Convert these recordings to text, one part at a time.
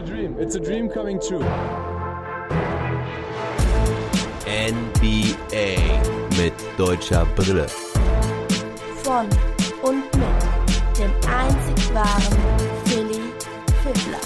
a dream. It's a dream coming true. NBA mit deutscher Brille. Von und mit dem einzig wahren Philly Fiddler.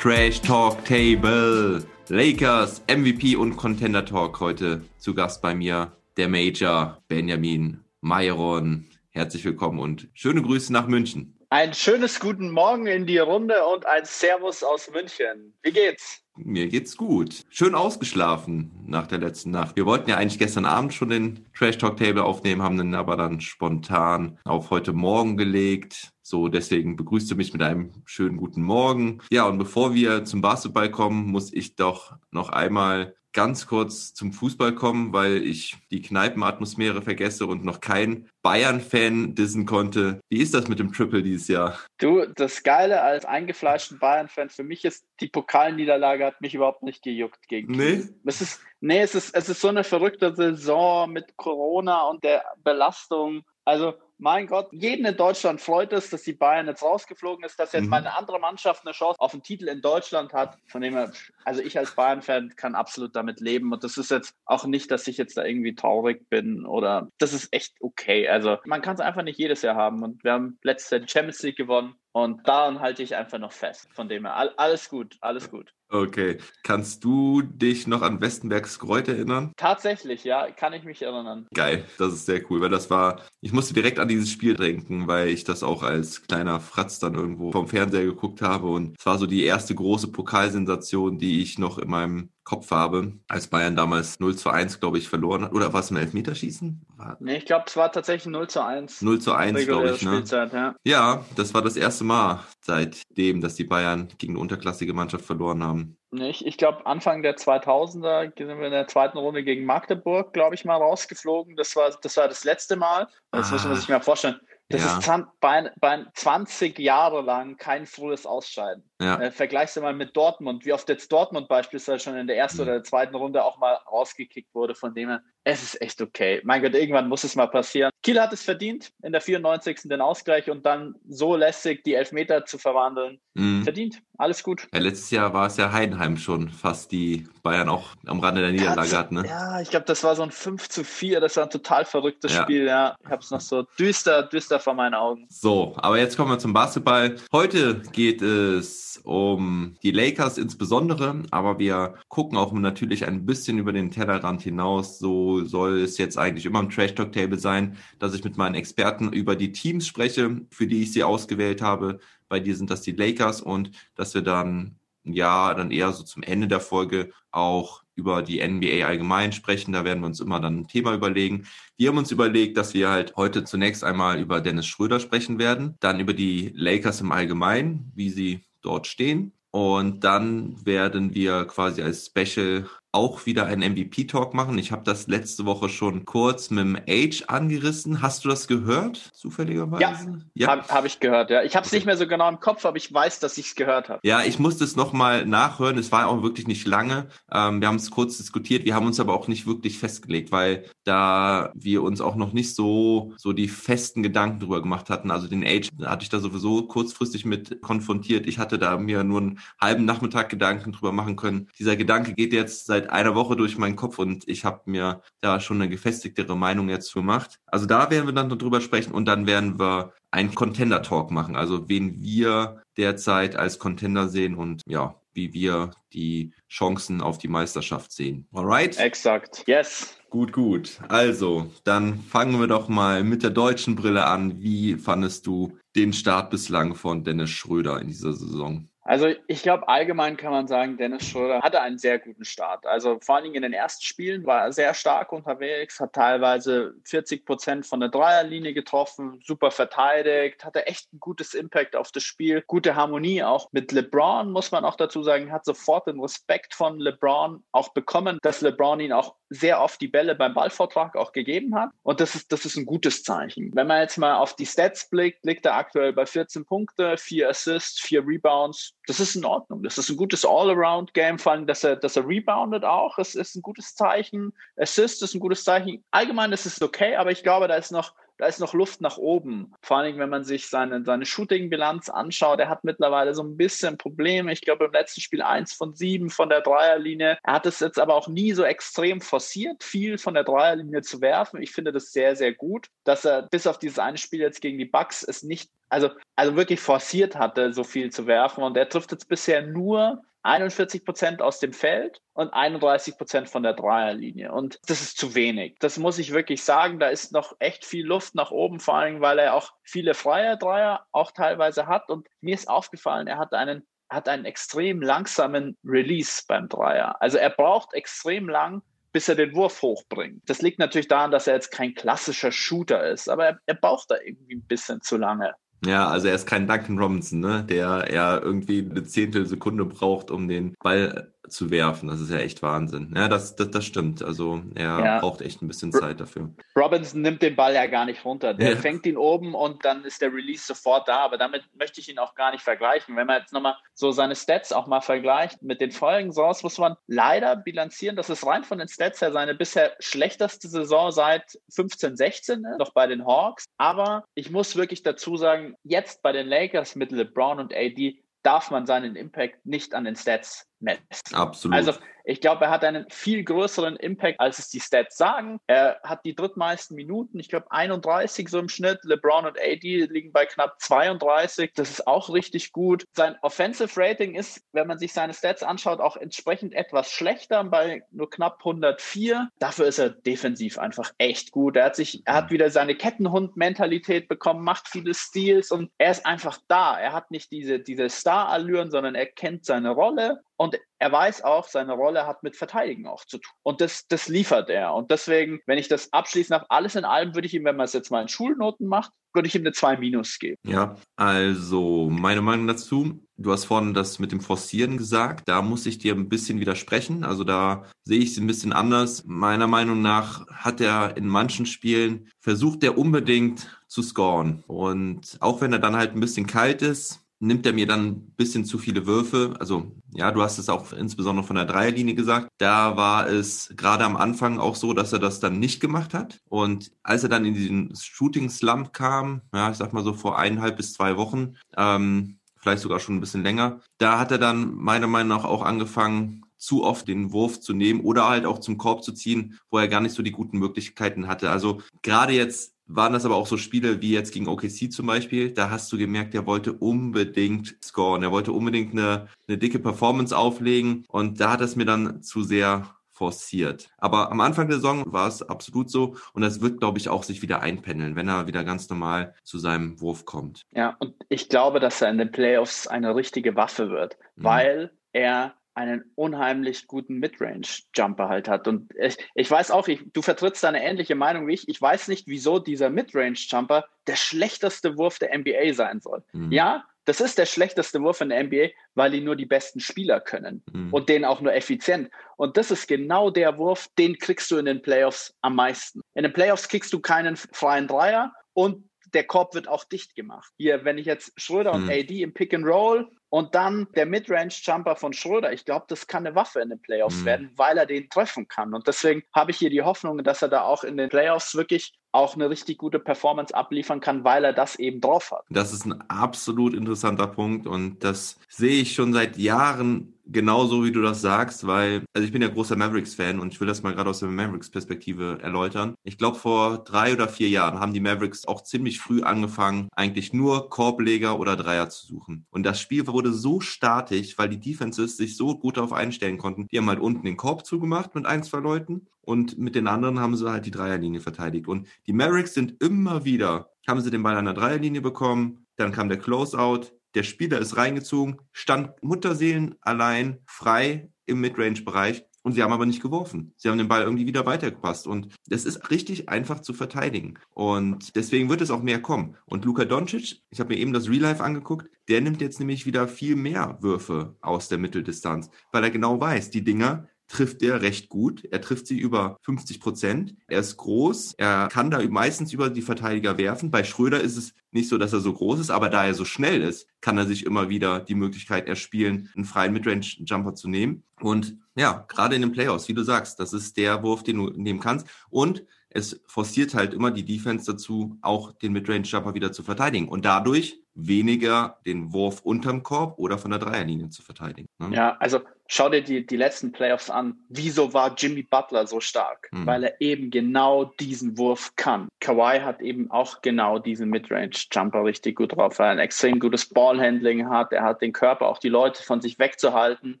Trash Talk Table. Lakers, MVP und Contender Talk heute zu Gast bei mir. Der Major Benjamin Mayron. Herzlich willkommen und schöne Grüße nach München. Ein schönes guten Morgen in die Runde und ein Servus aus München. Wie geht's? Mir geht's gut. Schön ausgeschlafen nach der letzten Nacht. Wir wollten ja eigentlich gestern Abend schon den Trash Talk Table aufnehmen, haben den aber dann spontan auf heute Morgen gelegt. So, deswegen begrüßt du mich mit einem schönen guten Morgen. Ja, und bevor wir zum Basketball kommen, muss ich doch noch einmal ganz kurz zum Fußball kommen, weil ich die Kneipenatmosphäre vergesse und noch kein Bayern-Fan dissen konnte. Wie ist das mit dem Triple dieses Jahr? Du, das Geile als eingefleischten Bayern-Fan für mich ist, die Pokalniederlage hat mich überhaupt nicht gejuckt gegen Nee? Es ist, nee, es ist, es ist so eine verrückte Saison mit Corona und der Belastung. Also, mein Gott, jeden in Deutschland freut es, dass die Bayern jetzt rausgeflogen ist, dass jetzt Mhm. mal eine andere Mannschaft eine Chance auf einen Titel in Deutschland hat. Von dem her, also ich als Bayern-Fan kann absolut damit leben. Und das ist jetzt auch nicht, dass ich jetzt da irgendwie traurig bin oder das ist echt okay. Also man kann es einfach nicht jedes Jahr haben. Und wir haben letztes Jahr die Champions League gewonnen. Und daran halte ich einfach noch fest. Von dem her, all, alles gut, alles gut. Okay. Kannst du dich noch an Westenbergs Kreuz erinnern? Tatsächlich, ja, kann ich mich erinnern. Geil, das ist sehr cool, weil das war, ich musste direkt an dieses Spiel denken, weil ich das auch als kleiner Fratz dann irgendwo vom Fernseher geguckt habe. Und es war so die erste große Pokalsensation, die ich noch in meinem Kopf habe, als Bayern damals 0 zu 1, glaube ich, verloren hat. Oder war es im Elfmeterschießen? War Nee, ich glaube, es war tatsächlich 0 zu 1. 0 zu 1, glaube ich, ne? Ja. Ja, das war das erste Mal seitdem, dass die Bayern gegen eine unterklassige Mannschaft verloren haben. Ich, ich glaube, Anfang der 2000er sind wir in der zweiten Runde gegen Magdeburg, glaube ich, mal rausgeflogen. Das war das, war das letzte Mal. Das Ah. muss man sich mal vorstellen. Das Ja. ist zwan- bei, bei 20 Jahre lang kein frühes Ausscheiden. Ja, Äh, vergleichst du mal mit Dortmund, wie oft jetzt Dortmund beispielsweise schon in der ersten Mhm. oder der zweiten Runde auch mal rausgekickt wurde. Von dem her, es ist echt okay. Mein Gott, irgendwann muss es mal passieren. Kiel hat es verdient, in der 94. den Ausgleich und dann so lässig die Elfmeter zu verwandeln. mhm. Verdient, alles gut. ja letztes Jahr war es ja Heidenheim schon fast die Bayern auch am Rande der Niederlage hatten. Ne? Ja, ich glaube, das war so ein 5 zu 4, das war ein total verrücktes Ja. Spiel, ja. Ich habe es noch so düster, düster vor meinen Augen. So, aber jetzt kommen wir zum Basketball. Heute geht es um die Lakers insbesondere, aber wir gucken auch natürlich ein bisschen über den Tellerrand hinaus. So soll es jetzt eigentlich immer im Trash Talk Table sein, dass ich mit meinen Experten über die Teams spreche, für die ich sie ausgewählt habe. Bei dir sind das die Lakers und dass wir dann ja, dann eher so zum Ende der Folge auch über die NBA allgemein sprechen. Da werden wir uns immer dann ein Thema überlegen. Wir haben uns überlegt, dass wir halt heute zunächst einmal über Dennis Schröder sprechen werden, dann über die Lakers im Allgemeinen, wie sie dort stehen. Und dann werden wir quasi als Special auch wieder einen MVP-Talk machen. Ich habe das letzte Woche schon kurz mit dem Age angerissen. Hast du das gehört, zufälligerweise? Ja. Habe hab ich gehört, ja. Ich habe es nicht mehr so genau im Kopf, aber ich weiß, dass ich es gehört habe. Ja, ich musste es nochmal nachhören. Es war auch wirklich nicht lange. Ähm, wir haben es kurz diskutiert. Wir haben uns aber auch nicht wirklich festgelegt, weil da wir uns auch noch nicht so, so die festen Gedanken drüber gemacht hatten. Also den Age hatte ich da sowieso kurzfristig mit konfrontiert. Ich hatte da mir nur einen halben Nachmittag Gedanken drüber machen können. Dieser Gedanke geht jetzt seit einer Woche durch meinen Kopf und ich habe mir da schon eine gefestigtere Meinung jetzt gemacht. Also da werden wir dann drüber sprechen und dann werden wir einen Contender-Talk machen, also wen wir derzeit als Contender sehen und ja, wie wir die Chancen auf die Meisterschaft sehen. Alright? Exakt. Yes. Gut, gut. Also, dann fangen wir doch mal mit der deutschen Brille an. Wie fandest du den Start bislang von Dennis Schröder in dieser Saison? Also ich glaube, allgemein kann man sagen, Dennis Schröder hatte einen sehr guten Start. Also vor allen Dingen in den ersten Spielen war er sehr stark unterwegs, hat teilweise 40 Prozent von der Dreierlinie getroffen, super verteidigt, hatte echt ein gutes Impact auf das Spiel, gute Harmonie auch mit LeBron, muss man auch dazu sagen, hat sofort den Respekt von LeBron auch bekommen, dass LeBron ihn auch sehr oft die Bälle beim Ballvortrag auch gegeben hat. Und das ist, das ist ein gutes Zeichen. Wenn man jetzt mal auf die Stats blickt, liegt er aktuell bei 14 Punkte, 4 Assists, 4 Rebounds. Das ist in Ordnung. Das ist ein gutes All-Around-Game, vor allem, dass er, dass er reboundet auch. Es ist ein gutes Zeichen. Assist ist ein gutes Zeichen. Allgemein ist es okay, aber ich glaube, da ist noch da ist noch Luft nach oben. Vor allem, wenn man sich seine, seine Shooting-Bilanz anschaut. Er hat mittlerweile so ein bisschen Probleme. Ich glaube, im letzten Spiel eins von sieben von der Dreierlinie. Er hat es jetzt aber auch nie so extrem forciert, viel von der Dreierlinie zu werfen. Ich finde das sehr, sehr gut, dass er bis auf dieses eine Spiel jetzt gegen die Bucks es nicht, also, also wirklich forciert hatte, so viel zu werfen. Und er trifft jetzt bisher nur 41 Prozent aus dem Feld und 31 Prozent von der Dreierlinie. Und das ist zu wenig. Das muss ich wirklich sagen. Da ist noch echt viel Luft nach oben, vor allem, weil er auch viele freie Dreier auch teilweise hat. Und mir ist aufgefallen, er hat einen hat einen extrem langsamen Release beim Dreier. Also er braucht extrem lang, bis er den Wurf hochbringt. Das liegt natürlich daran, dass er jetzt kein klassischer Shooter ist, aber er, er braucht da irgendwie ein bisschen zu lange. Ja, also er ist kein Duncan Robinson, ne? der er irgendwie eine Zehntelsekunde braucht, um den Ball zu werfen. Das ist ja echt Wahnsinn. Ja, das, das, das stimmt. Also er ja. braucht echt ein bisschen Zeit dafür. Robinson nimmt den Ball ja gar nicht runter. Der ja. fängt ihn oben und dann ist der Release sofort da. Aber damit möchte ich ihn auch gar nicht vergleichen. Wenn man jetzt nochmal so seine Stats auch mal vergleicht mit den folgenden Saisons, muss man leider bilanzieren, dass es rein von den Stats her seine bisher schlechteste Saison seit 15, 16 ist, noch bei den Hawks. Aber ich muss wirklich dazu sagen, jetzt bei den Lakers mit LeBron und AD darf man seinen Impact nicht an den Stats messen. Absolut. Also ich glaube, er hat einen viel größeren Impact, als es die Stats sagen. Er hat die drittmeisten Minuten, ich glaube 31 so im Schnitt. LeBron und AD liegen bei knapp 32. Das ist auch richtig gut. Sein Offensive Rating ist, wenn man sich seine Stats anschaut, auch entsprechend etwas schlechter bei nur knapp 104. Dafür ist er defensiv einfach echt gut. Er hat sich, er hat wieder seine Kettenhund-Mentalität bekommen, macht viele Steals und er ist einfach da. Er hat nicht diese, diese Star-Allüren, sondern er kennt seine Rolle und er weiß auch, seine Rolle hat mit Verteidigen auch zu tun. Und das, das liefert er. Und deswegen, wenn ich das abschließe nach alles in allem, würde ich ihm, wenn man es jetzt mal in Schulnoten macht, würde ich ihm eine 2 minus geben. Ja, also meine Meinung dazu. Du hast vorhin das mit dem Forcieren gesagt. Da muss ich dir ein bisschen widersprechen. Also da sehe ich es ein bisschen anders. Meiner Meinung nach hat er in manchen Spielen versucht, er unbedingt zu scoren. Und auch wenn er dann halt ein bisschen kalt ist, nimmt er mir dann ein bisschen zu viele Würfe. Also ja, du hast es auch insbesondere von der Dreierlinie gesagt. Da war es gerade am Anfang auch so, dass er das dann nicht gemacht hat. Und als er dann in diesen Shooting-Slump kam, ja, ich sag mal so vor eineinhalb bis zwei Wochen, ähm, vielleicht sogar schon ein bisschen länger, da hat er dann meiner Meinung nach auch angefangen, zu oft den Wurf zu nehmen oder halt auch zum Korb zu ziehen, wo er gar nicht so die guten Möglichkeiten hatte. Also gerade jetzt waren das aber auch so Spiele wie jetzt gegen OKC zum Beispiel. Da hast du gemerkt, er wollte unbedingt scoren. Er wollte unbedingt eine, eine dicke Performance auflegen. Und da hat es mir dann zu sehr forciert. Aber am Anfang der Saison war es absolut so und das wird, glaube ich, auch sich wieder einpendeln, wenn er wieder ganz normal zu seinem Wurf kommt. Ja, und ich glaube, dass er in den Playoffs eine richtige Waffe wird, mhm. weil er einen unheimlich guten Midrange-Jumper halt hat. Und ich, ich weiß auch, ich, du vertrittst eine ähnliche Meinung wie ich. Ich weiß nicht, wieso dieser Midrange-Jumper der schlechteste Wurf der NBA sein soll. Mhm. Ja, das ist der schlechteste Wurf in der NBA, weil ihn nur die besten Spieler können mhm. und den auch nur effizient. Und das ist genau der Wurf, den kriegst du in den Playoffs am meisten. In den Playoffs kriegst du keinen freien Dreier und der Korb wird auch dicht gemacht. Hier, wenn ich jetzt Schröder und mhm. AD im Pick and Roll und dann der Midrange-Jumper von Schröder. Ich glaube, das kann eine Waffe in den Playoffs mhm. werden, weil er den treffen kann. Und deswegen habe ich hier die Hoffnung, dass er da auch in den Playoffs wirklich auch eine richtig gute Performance abliefern kann, weil er das eben drauf hat. Das ist ein absolut interessanter Punkt und das sehe ich schon seit Jahren genauso, wie du das sagst, weil, also ich bin ja großer Mavericks-Fan und ich will das mal gerade aus der Mavericks-Perspektive erläutern. Ich glaube, vor drei oder vier Jahren haben die Mavericks auch ziemlich früh angefangen, eigentlich nur Korbleger oder Dreier zu suchen. Und das Spiel wurde so statisch, weil die Defenses sich so gut darauf einstellen konnten. Die haben halt unten den Korb zugemacht mit ein, zwei Leuten und mit den anderen haben sie halt die Dreierlinie verteidigt. Und die Mavericks sind immer wieder, haben sie den Ball an der Dreierlinie bekommen, dann kam der Closeout, der Spieler ist reingezogen, stand Mutterseelen allein frei im Midrange-Bereich und sie haben aber nicht geworfen. Sie haben den Ball irgendwie wieder weitergepasst. Und das ist richtig einfach zu verteidigen. Und deswegen wird es auch mehr kommen. Und Luka Doncic, ich habe mir eben das Real Life angeguckt, der nimmt jetzt nämlich wieder viel mehr Würfe aus der Mitteldistanz, weil er genau weiß, die Dinger, trifft er recht gut. Er trifft sie über 50 Prozent. Er ist groß. Er kann da meistens über die Verteidiger werfen. Bei Schröder ist es nicht so, dass er so groß ist, aber da er so schnell ist, kann er sich immer wieder die Möglichkeit erspielen, einen freien Midrange-Jumper zu nehmen. Und ja, gerade in den Playoffs, wie du sagst, das ist der Wurf, den du nehmen kannst. Und es forciert halt immer die Defense dazu, auch den Midrange-Jumper wieder zu verteidigen. Und dadurch weniger den Wurf unterm Korb oder von der Dreierlinie zu verteidigen. Ne? Ja, also schau dir die, die letzten Playoffs an. Wieso war Jimmy Butler so stark? Hm. Weil er eben genau diesen Wurf kann. Kawhi hat eben auch genau diesen Midrange-Jumper richtig gut drauf, weil er ein extrem gutes Ballhandling hat. Er hat den Körper, auch die Leute von sich wegzuhalten.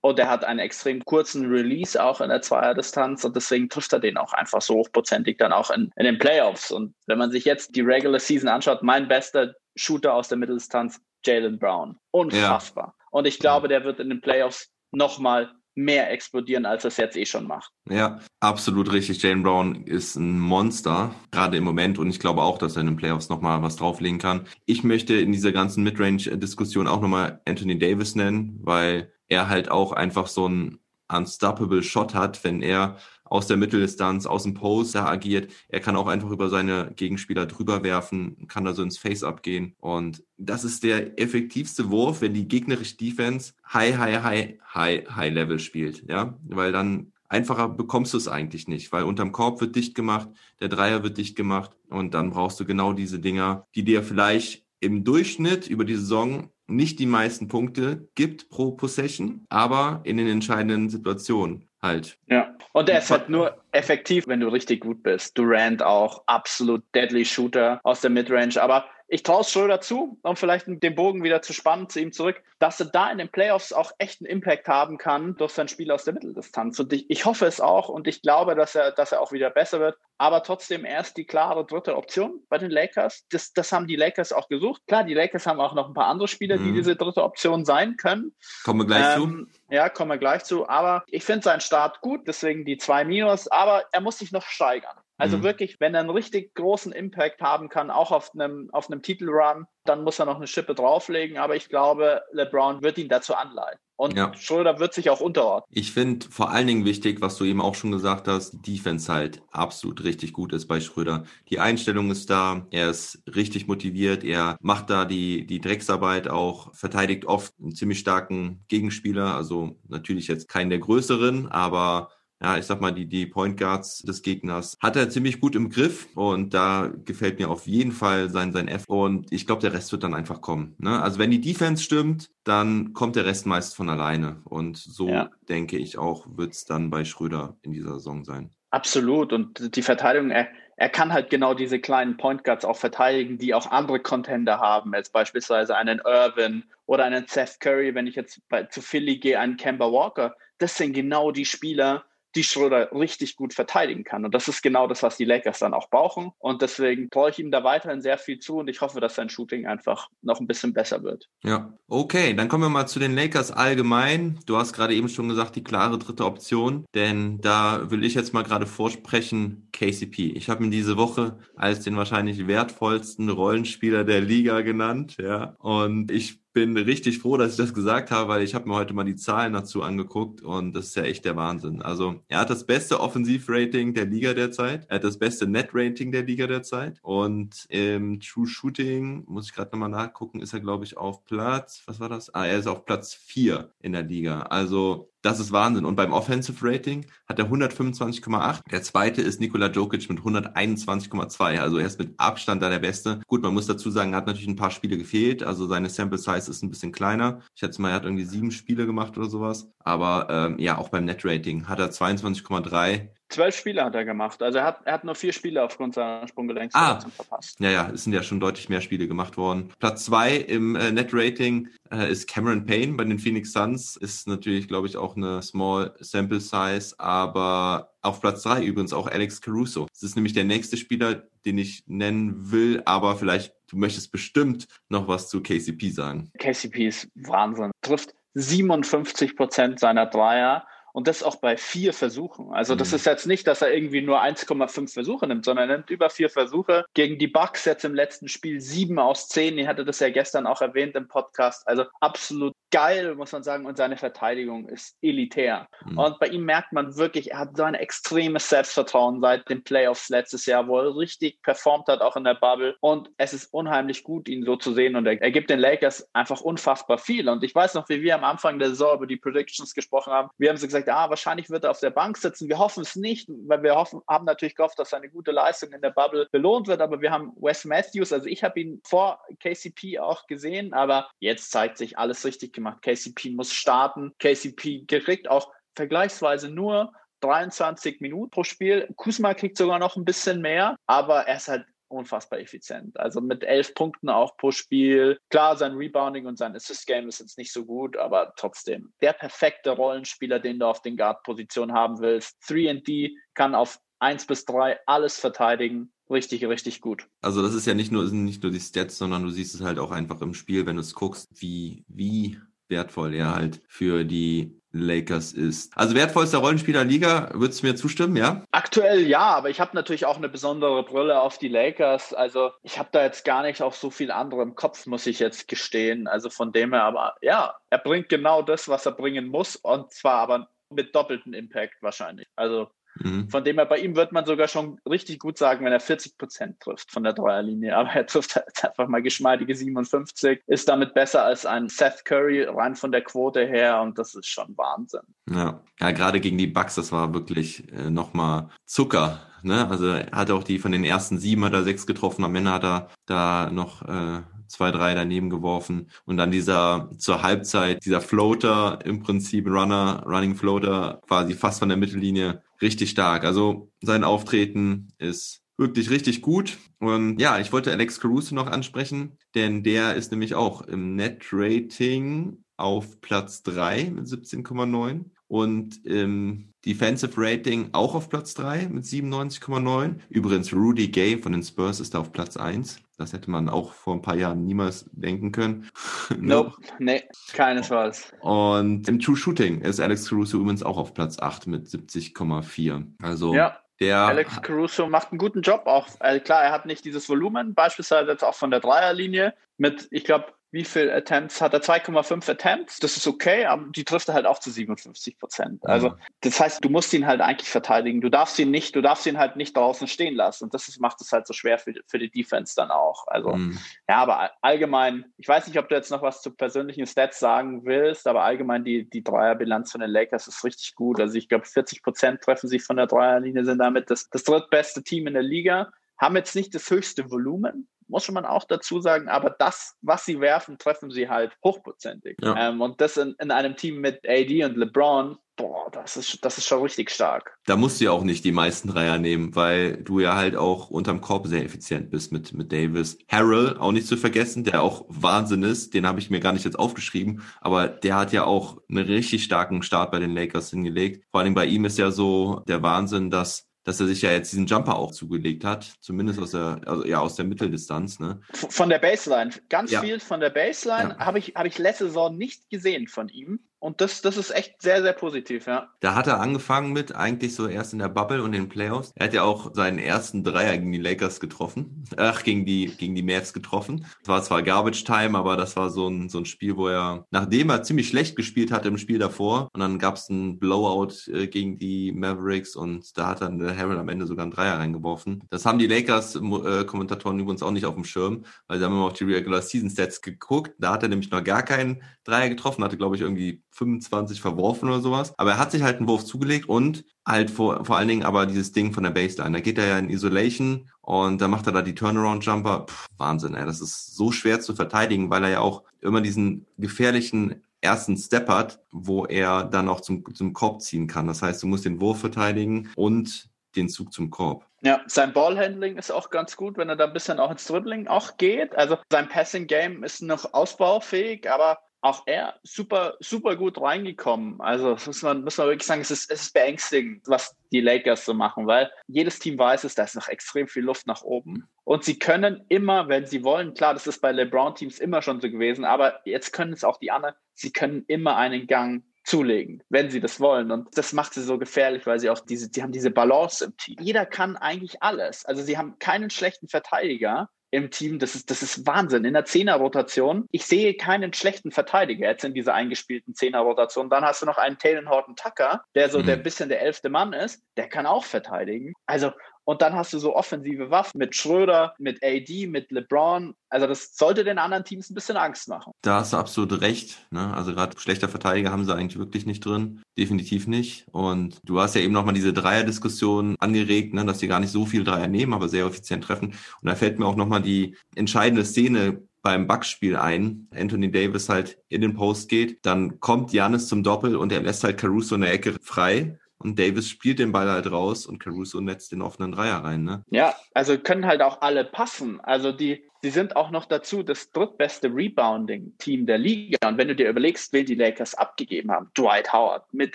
Und er hat einen extrem kurzen Release auch in der Zweierdistanz. Und deswegen trifft er den auch einfach so hochprozentig dann auch in, in den Playoffs. Und wenn man sich jetzt die Regular Season anschaut, mein bester Shooter aus der Mitteldistanz, Jalen Brown. Unfassbar. Ja. Und ich glaube, der wird in den Playoffs nochmal mehr explodieren, als er es jetzt eh schon macht. Ja, absolut richtig. Jalen Brown ist ein Monster, gerade im Moment. Und ich glaube auch, dass er in den Playoffs nochmal was drauflegen kann. Ich möchte in dieser ganzen Midrange-Diskussion auch nochmal Anthony Davis nennen, weil er halt auch einfach so ein unstoppable Shot hat, wenn er aus der Mitteldistanz, aus dem Post da agiert. Er kann auch einfach über seine Gegenspieler drüber werfen, kann da so ins Face-Up gehen. Und das ist der effektivste Wurf, wenn die gegnerische Defense high, high, high, high, high Level spielt. Ja, weil dann einfacher bekommst du es eigentlich nicht, weil unterm Korb wird dicht gemacht, der Dreier wird dicht gemacht und dann brauchst du genau diese Dinger, die dir vielleicht im Durchschnitt über die Saison nicht die meisten Punkte gibt pro Possession, aber in den entscheidenden Situationen halt. Ja, und er ist halt nur effektiv, wenn du richtig gut bist. Durant auch absolut deadly Shooter aus der Midrange, aber ich traue es Schröder zu, um vielleicht den Bogen wieder zu spannen, zu ihm zurück, dass er da in den Playoffs auch echt einen Impact haben kann durch sein Spiel aus der Mitteldistanz. Und ich, ich hoffe es auch und ich glaube, dass er, dass er auch wieder besser wird. Aber trotzdem erst die klare dritte Option bei den Lakers. Das, das haben die Lakers auch gesucht. Klar, die Lakers haben auch noch ein paar andere Spieler, die mhm. diese dritte Option sein können. Kommen wir gleich ähm, zu. Ja, kommen wir gleich zu. Aber ich finde seinen Start gut, deswegen die zwei Minus. Aber er muss sich noch steigern. Also mhm. wirklich, wenn er einen richtig großen Impact haben kann, auch auf einem, auf einem Titelrun, dann muss er noch eine Schippe drauflegen. Aber ich glaube, LeBron wird ihn dazu anleiten. Und ja. Schröder wird sich auch unterordnen. Ich finde vor allen Dingen wichtig, was du eben auch schon gesagt hast, Defense halt absolut richtig gut ist bei Schröder. Die Einstellung ist da, er ist richtig motiviert, er macht da die, die Drecksarbeit auch, verteidigt oft einen ziemlich starken Gegenspieler, also natürlich jetzt keinen der größeren, aber ja, ich sag mal, die, die Point Guards des Gegners hat er ziemlich gut im Griff und da gefällt mir auf jeden Fall sein, sein F und ich glaube, der Rest wird dann einfach kommen. Ne? Also wenn die Defense stimmt, dann kommt der Rest meist von alleine und so ja. denke ich auch, wird es dann bei Schröder in dieser Saison sein. Absolut und die Verteidigung, er, er kann halt genau diese kleinen Point Guards auch verteidigen, die auch andere Contender haben, als beispielsweise einen Irvin oder einen Seth Curry, wenn ich jetzt bei, zu Philly gehe, einen Kemba Walker. Das sind genau die Spieler, die Schröder richtig gut verteidigen kann. Und das ist genau das, was die Lakers dann auch brauchen. Und deswegen traue ich ihm da weiterhin sehr viel zu und ich hoffe, dass sein Shooting einfach noch ein bisschen besser wird. Ja, okay, dann kommen wir mal zu den Lakers allgemein. Du hast gerade eben schon gesagt, die klare dritte Option, denn da will ich jetzt mal gerade vorsprechen, KCP. Ich habe ihn diese Woche als den wahrscheinlich wertvollsten Rollenspieler der Liga genannt, ja. Und ich bin richtig froh, dass ich das gesagt habe, weil ich habe mir heute mal die Zahlen dazu angeguckt und das ist ja echt der Wahnsinn. Also er hat das beste Offensivrating der Liga derzeit, er hat das beste Net-Rating der Liga derzeit und im True Shooting, muss ich gerade nochmal nachgucken, ist er glaube ich auf Platz, was war das? Ah, er ist auf Platz 4 in der Liga. Also das ist Wahnsinn. Und beim Offensive Rating hat er 125,8. Der zweite ist Nikola Jokic mit 121,2. Also er ist mit Abstand da der Beste. Gut, man muss dazu sagen, er hat natürlich ein paar Spiele gefehlt. Also seine Sample Size ist ein bisschen kleiner. Ich schätze mal, er hat irgendwie sieben Spiele gemacht oder sowas. Aber ähm, ja, auch beim Net Rating hat er 22,3. Zwölf Spiele hat er gemacht. Also er hat, er hat nur vier Spiele aufgrund seiner Sprunggelenksverletzung ah, verpasst. Ja, ja, es sind ja schon deutlich mehr Spiele gemacht worden. Platz zwei im äh, Net-Rating äh, ist Cameron Payne bei den Phoenix Suns. Ist natürlich, glaube ich, auch eine Small Sample Size, aber auf Platz drei übrigens auch Alex Caruso. Das ist nämlich der nächste Spieler, den ich nennen will, aber vielleicht, du möchtest bestimmt noch was zu KCP sagen. KCP ist Wahnsinn. Trifft 57 Prozent seiner Dreier und das auch bei vier Versuchen. Also das mhm. ist jetzt nicht, dass er irgendwie nur 1,5 Versuche nimmt, sondern er nimmt über vier Versuche. Gegen die Bucks jetzt im letzten Spiel sieben aus zehn. Ich hatte das ja gestern auch erwähnt im Podcast. Also absolut geil, muss man sagen. Und seine Verteidigung ist elitär. Mhm. Und bei ihm merkt man wirklich, er hat so ein extremes Selbstvertrauen seit den Playoffs letztes Jahr, wo er richtig performt hat, auch in der Bubble. Und es ist unheimlich gut, ihn so zu sehen. Und er, er gibt den Lakers einfach unfassbar viel. Und ich weiß noch, wie wir am Anfang der Saison über die Predictions gesprochen haben. Wir haben so gesagt, gesagt, ah, wahrscheinlich wird er auf der Bank sitzen. Wir hoffen es nicht, weil wir hoffen, haben natürlich gehofft, dass seine gute Leistung in der Bubble belohnt wird. Aber wir haben Wes Matthews, also ich habe ihn vor KCP auch gesehen, aber jetzt zeigt sich alles richtig gemacht. KCP muss starten. KCP kriegt auch vergleichsweise nur 23 Minuten pro Spiel. Kusma kriegt sogar noch ein bisschen mehr, aber er ist halt unfassbar effizient. Also mit elf Punkten auch pro Spiel. Klar, sein Rebounding und sein Assist-Game ist jetzt nicht so gut, aber trotzdem der perfekte Rollenspieler, den du auf den Guard-Position haben willst. 3D kann auf 1 bis 3 alles verteidigen. Richtig, richtig gut. Also das ist ja nicht nur, sind nicht nur die Stats, sondern du siehst es halt auch einfach im Spiel, wenn du es guckst, wie, wie wertvoll er halt für die Lakers ist. Also wertvollster Rollenspieler Liga, würdest du mir zustimmen, ja? Aktuell ja, aber ich habe natürlich auch eine besondere Brille auf die Lakers. Also ich habe da jetzt gar nicht auch so viel andere im Kopf, muss ich jetzt gestehen. Also von dem her, aber ja, er bringt genau das, was er bringen muss und zwar aber mit doppeltem Impact wahrscheinlich. Also Mhm. Von dem her, bei ihm wird man sogar schon richtig gut sagen, wenn er 40 Prozent trifft von der Dreierlinie. Aber er trifft halt einfach mal geschmeidige 57, ist damit besser als ein Seth Curry rein von der Quote her und das ist schon Wahnsinn. Ja, ja gerade gegen die Bucks, das war wirklich äh, nochmal Zucker. Ne? Also er hat auch die von den ersten sieben hat er sechs getroffen, am Ende hat er da noch äh, zwei, drei daneben geworfen. Und dann dieser zur Halbzeit, dieser Floater, im Prinzip Runner, Running Floater, quasi fast von der Mittellinie, richtig stark. Also sein Auftreten ist wirklich richtig gut. Und ja, ich wollte Alex Caruso noch ansprechen, denn der ist nämlich auch im Net-Rating auf Platz drei mit 17,9 und im Defensive Rating auch auf Platz 3 mit 97,9. Übrigens, Rudy Gay von den Spurs ist da auf Platz 1. Das hätte man auch vor ein paar Jahren niemals denken können. nope, nee, keinesfalls. Und im True Shooting ist Alex Caruso übrigens auch auf Platz 8 mit 70,4. Also ja. Der Alex Caruso macht einen guten Job auch. Also klar, er hat nicht dieses Volumen, beispielsweise jetzt auch von der Dreierlinie mit, ich glaube, wie viel Attempts hat er? 2,5 Attempts. Das ist okay, aber die trifft er halt auch zu 57 Prozent. Mhm. Also, das heißt, du musst ihn halt eigentlich verteidigen. Du darfst ihn nicht, du darfst ihn halt nicht draußen stehen lassen. Und das macht es halt so schwer für, für die Defense dann auch. Also, mhm. ja, aber allgemein, ich weiß nicht, ob du jetzt noch was zu persönlichen Stats sagen willst, aber allgemein die, die Dreierbilanz von den Lakers ist richtig gut. Also, ich glaube, 40 Prozent treffen sich von der Dreierlinie, sind damit das, das drittbeste Team in der Liga haben jetzt nicht das höchste Volumen, muss man auch dazu sagen, aber das, was sie werfen, treffen sie halt hochprozentig. Ja. Ähm, und das in, in einem Team mit AD und LeBron, boah, das ist, das ist schon richtig stark. Da musst du ja auch nicht die meisten Dreier nehmen, weil du ja halt auch unterm Korb sehr effizient bist mit, mit Davis. Harrell, auch nicht zu vergessen, der auch Wahnsinn ist, den habe ich mir gar nicht jetzt aufgeschrieben, aber der hat ja auch einen richtig starken Start bei den Lakers hingelegt. Vor allem bei ihm ist ja so der Wahnsinn, dass dass er sich ja jetzt diesen Jumper auch zugelegt hat, zumindest aus der, also ja, aus der Mitteldistanz. Ne? Von der Baseline. Ganz ja. viel von der Baseline ja. habe ich, hab ich letzte Saison nicht gesehen von ihm. Und das, das ist echt sehr, sehr positiv, ja. Da hat er angefangen mit, eigentlich so erst in der Bubble und den Playoffs. Er hat ja auch seinen ersten Dreier gegen die Lakers getroffen. Ach, gegen die, gegen die Mavs getroffen. Es war zwar Garbage Time, aber das war so ein, so ein Spiel, wo er, nachdem er ziemlich schlecht gespielt hatte im Spiel davor, und dann gab es einen Blowout äh, gegen die Mavericks und da hat dann Harold am Ende sogar einen Dreier reingeworfen. Das haben die Lakers-Kommentatoren äh, übrigens auch nicht auf dem Schirm, weil sie haben immer auf die Regular Season Stats geguckt. Da hat er nämlich noch gar keinen Dreier getroffen, hatte, glaube ich, irgendwie 25 verworfen oder sowas. Aber er hat sich halt einen Wurf zugelegt und halt vor, vor allen Dingen aber dieses Ding von der Baseline. Da geht er ja in Isolation und da macht er da die Turnaround-Jumper. Wahnsinn, ey. Das ist so schwer zu verteidigen, weil er ja auch immer diesen gefährlichen ersten Step hat, wo er dann auch zum, zum Korb ziehen kann. Das heißt, du musst den Wurf verteidigen und den Zug zum Korb. Ja, sein Ballhandling ist auch ganz gut, wenn er da ein bisschen auch ins Dribbling auch geht. Also sein Passing Game ist noch ausbaufähig, aber auch er super, super gut reingekommen. Also das muss man, muss man wirklich sagen, es ist, es ist beängstigend, was die Lakers so machen, weil jedes Team weiß es, da ist noch extrem viel Luft nach oben. Und sie können immer, wenn sie wollen, klar, das ist bei LeBron-Teams immer schon so gewesen, aber jetzt können es auch die anderen, sie können immer einen Gang zulegen, wenn sie das wollen. Und das macht sie so gefährlich, weil sie auch diese, die haben diese Balance im Team. Jeder kann eigentlich alles. Also sie haben keinen schlechten Verteidiger, im Team. Das ist, das ist Wahnsinn. In der Zehner-Rotation, ich sehe keinen schlechten Verteidiger jetzt in dieser eingespielten Zehner-Rotation. Dann hast du noch einen Taylor Horton Tucker, der so mhm. der bisschen der elfte Mann ist. Der kann auch verteidigen. Also, Und dann hast du so offensive Waffen mit Schröder, mit AD, mit LeBron. Also das sollte den anderen Teams ein bisschen Angst machen. Da hast du absolut recht. Ne? Also gerade schlechter Verteidiger haben sie eigentlich wirklich nicht drin. Definitiv nicht. Und du hast ja eben nochmal diese Dreier-Diskussion angeregt, ne? dass die gar nicht so viel Dreier nehmen, aber sehr effizient treffen. Und da fällt mir auch nochmal die entscheidende Szene beim Buckspiel ein. Anthony Davis halt in den Post geht, dann kommt Janis zum Doppel und er lässt halt Caruso in der Ecke frei. Und Davis spielt den Ball halt raus und Caruso netzt den offenen Dreier rein, ne? Ja, also können halt auch alle passen. Also die, Sie sind auch noch dazu das drittbeste Rebounding-Team der Liga. Und wenn du dir überlegst, wen die Lakers abgegeben haben, Dwight Howard mit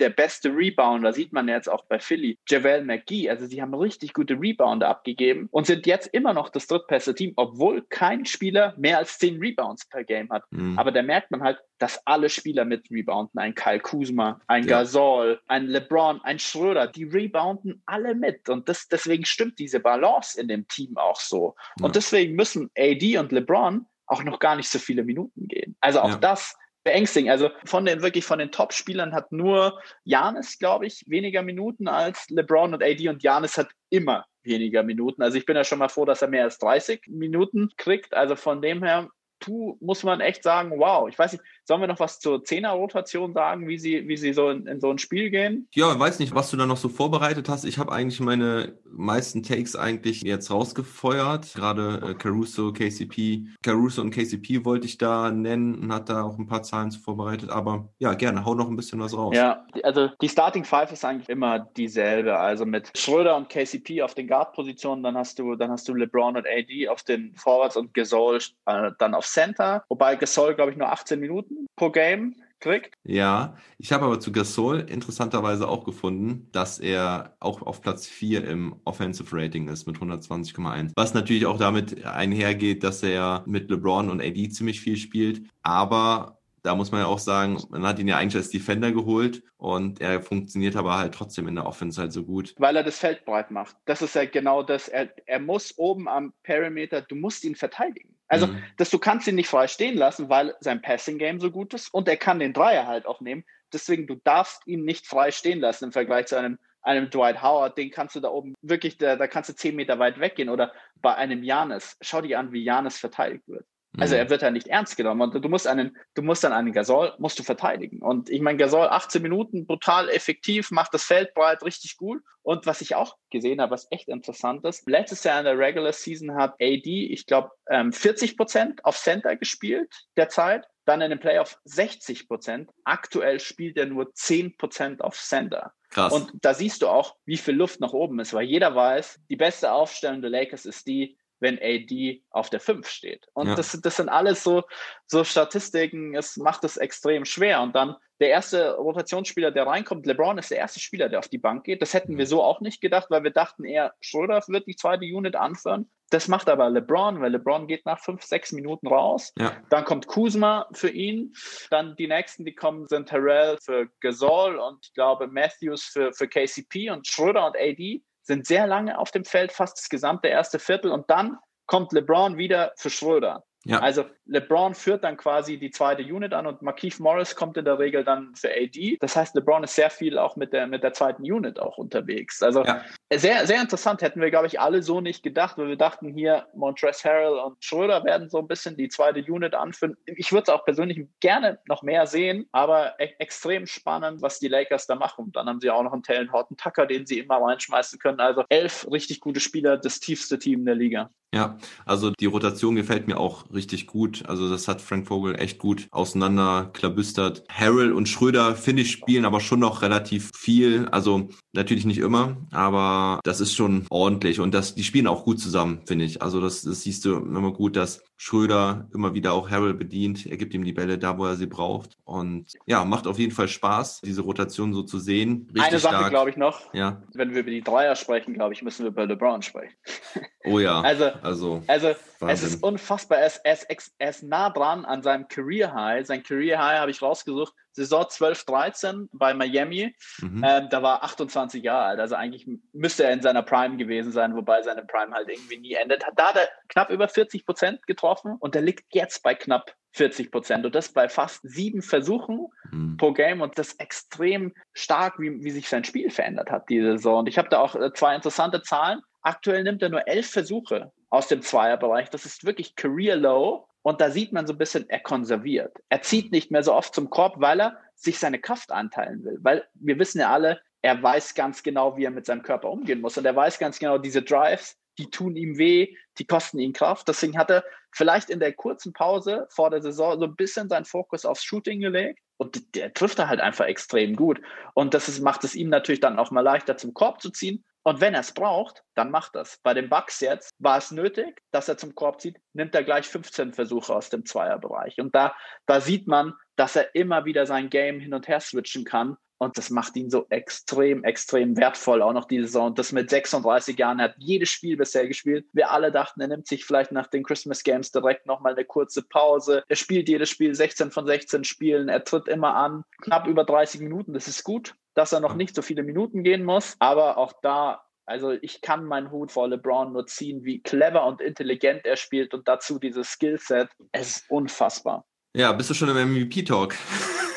der beste Rebounder, sieht man jetzt auch bei Philly, JaVale McGee, also sie haben richtig gute Rebounder abgegeben und sind jetzt immer noch das drittbeste Team, obwohl kein Spieler mehr als zehn Rebounds per Game hat. Mhm. Aber da merkt man halt, dass alle Spieler mit rebounden. Ein Kyle Kuzma, ein ja. Gasol, ein LeBron, ein Schröder, die rebounden alle mit. Und das, deswegen stimmt diese Balance in dem Team auch so. Ja. Und deswegen müssen AD AD und LeBron auch noch gar nicht so viele Minuten gehen. Also auch ja. das beängstigend. Also von den wirklich von den Top-Spielern hat nur Janis, glaube ich, weniger Minuten als LeBron und AD und Janis hat immer weniger Minuten. Also ich bin ja schon mal froh, dass er mehr als 30 Minuten kriegt. Also von dem her tu, muss man echt sagen, wow. Ich weiß nicht, sollen wir noch was zur Zehner-Rotation sagen, wie sie, wie sie so in, in so ein Spiel gehen? Ja, weiß nicht, was du da noch so vorbereitet hast. Ich habe eigentlich meine meisten Takes eigentlich jetzt rausgefeuert. Gerade äh, Caruso, KCP. Caruso und KCP wollte ich da nennen und hat da auch ein paar Zahlen vorbereitet. Aber ja, gerne, hau noch ein bisschen was raus. Ja, also die Starting Five ist eigentlich immer dieselbe. Also mit Schröder und KCP auf den Guard-Positionen, dann hast du, dann hast du LeBron und AD auf den Forwards und Gasol äh, dann auf Center. Wobei Gasol, glaube ich, nur 18 Minuten pro Game kriegt. Ja, ich habe aber zu Gasol interessanterweise auch gefunden, dass er auch auf Platz 4 im Offensive Rating ist mit 120,1. Was natürlich auch damit einhergeht, dass er mit LeBron und AD ziemlich viel spielt. Aber da muss man ja auch sagen, man hat ihn ja eigentlich als Defender geholt und er funktioniert aber halt trotzdem in der Offense halt so gut. Weil er das Feld breit macht. Das ist ja genau das. Er, er muss oben am Perimeter, du musst ihn verteidigen. Also, mhm. dass du kannst ihn nicht frei stehen lassen, weil sein Passing Game so gut ist und er kann den Dreier halt auch nehmen. Deswegen, du darfst ihn nicht frei stehen lassen im Vergleich zu einem, einem Dwight Howard. Den kannst du da oben wirklich, da, da kannst du zehn Meter weit weggehen oder bei einem Janis. Schau dir an, wie Janis verteidigt wird. Also er mhm. wird ja nicht ernst genommen. Und du musst einen, du musst dann einen Gasol, musst du verteidigen. Und ich meine, Gasol 18 Minuten, brutal effektiv, macht das Feld breit, richtig gut. Und was ich auch gesehen habe, was echt interessant ist, letztes Jahr in der Regular Season hat AD, ich glaube, 40 ähm, Prozent auf Center gespielt derzeit. Dann in den Playoff 60 Prozent. Aktuell spielt er nur 10 Prozent auf Center. Krass. Und da siehst du auch, wie viel Luft nach oben ist, weil jeder weiß, die beste Aufstellung der Lakers ist die, wenn AD auf der 5 steht. Und ja. das, das sind alles so, so Statistiken, es macht es extrem schwer. Und dann der erste Rotationsspieler, der reinkommt, LeBron ist der erste Spieler, der auf die Bank geht. Das hätten wir so auch nicht gedacht, weil wir dachten eher, Schröder wird die zweite Unit anführen. Das macht aber LeBron, weil LeBron geht nach fünf, sechs Minuten raus. Ja. Dann kommt Kuzma für ihn. Dann die nächsten, die kommen, sind Terrell für Gasol und ich glaube Matthews für, für KCP und Schröder und AD sind sehr lange auf dem Feld, fast das gesamte erste Viertel und dann kommt LeBron wieder für Schröder. Ja. Also LeBron führt dann quasi die zweite Unit an und Markeith Morris kommt in der Regel dann für AD. Das heißt, LeBron ist sehr viel auch mit der, mit der zweiten Unit auch unterwegs. Also ja. sehr, sehr interessant. Hätten wir, glaube ich, alle so nicht gedacht, weil wir dachten hier, Montrezl Harrell und Schröder werden so ein bisschen die zweite Unit anführen. Ich würde es auch persönlich gerne noch mehr sehen, aber e extrem spannend, was die Lakers da machen. Und dann haben sie auch noch einen Talent Horton Tucker, den sie immer reinschmeißen können. Also elf richtig gute Spieler, das tiefste Team der Liga. Ja, also die Rotation gefällt mir auch richtig gut. Also das hat Frank Vogel echt gut auseinanderklabüstert. Harrell und Schröder, finde ich, spielen aber schon noch relativ viel. Also natürlich nicht immer, aber das ist schon ordentlich. Und das, die spielen auch gut zusammen, finde ich. Also das, das siehst du immer gut, dass Schröder immer wieder auch Harrell bedient. Er gibt ihm die Bälle da, wo er sie braucht. Und ja, macht auf jeden Fall Spaß, diese Rotation so zu sehen. Richtig Eine Sache, glaube ich, noch. Ja. Wenn wir über die Dreier sprechen, glaube ich, müssen wir über LeBron sprechen. Oh ja. Also, also, also es ist unfassbar. Er ist, er, ist, er ist nah dran an seinem Career High. Sein Career High habe ich rausgesucht. Saison 12, 13 bei Miami. Mhm. Ähm, da war 28 Jahre alt. Also eigentlich müsste er in seiner Prime gewesen sein, wobei seine Prime halt irgendwie nie endet. Da hat er knapp über 40 Prozent getroffen und er liegt jetzt bei knapp 40 Prozent und das bei fast sieben Versuchen mhm. pro Game und das extrem stark, wie, wie sich sein Spiel verändert hat diese Saison. Und ich habe da auch äh, zwei interessante Zahlen. Aktuell nimmt er nur elf Versuche aus dem Zweierbereich. Das ist wirklich Career Low. Und da sieht man so ein bisschen, er konserviert. Er zieht nicht mehr so oft zum Korb, weil er sich seine Kraft einteilen will. Weil wir wissen ja alle, er weiß ganz genau, wie er mit seinem Körper umgehen muss. Und er weiß ganz genau, diese Drives, die tun ihm weh, die kosten ihn Kraft. Deswegen hat er vielleicht in der kurzen Pause vor der Saison so ein bisschen seinen Fokus aufs Shooting gelegt. Und der trifft er halt einfach extrem gut. Und das ist, macht es ihm natürlich dann auch mal leichter, zum Korb zu ziehen. Und wenn er es braucht, dann macht das. Bei den Bucks jetzt war es nötig, dass er zum Korb zieht, nimmt er gleich 15 Versuche aus dem Zweierbereich. Und da, da sieht man, dass er immer wieder sein Game hin und her switchen kann und das macht ihn so extrem, extrem wertvoll, auch noch diese Saison. Das mit 36 Jahren, er hat jedes Spiel bisher gespielt. Wir alle dachten, er nimmt sich vielleicht nach den Christmas Games direkt nochmal eine kurze Pause. Er spielt jedes Spiel 16 von 16 Spielen. Er tritt immer an, knapp über 30 Minuten. Das ist gut, dass er noch nicht so viele Minuten gehen muss. Aber auch da also ich kann meinen Hut vor LeBron nur ziehen, wie clever und intelligent er spielt und dazu dieses Skillset. Es ist unfassbar. Ja, bist du schon im MVP-Talk?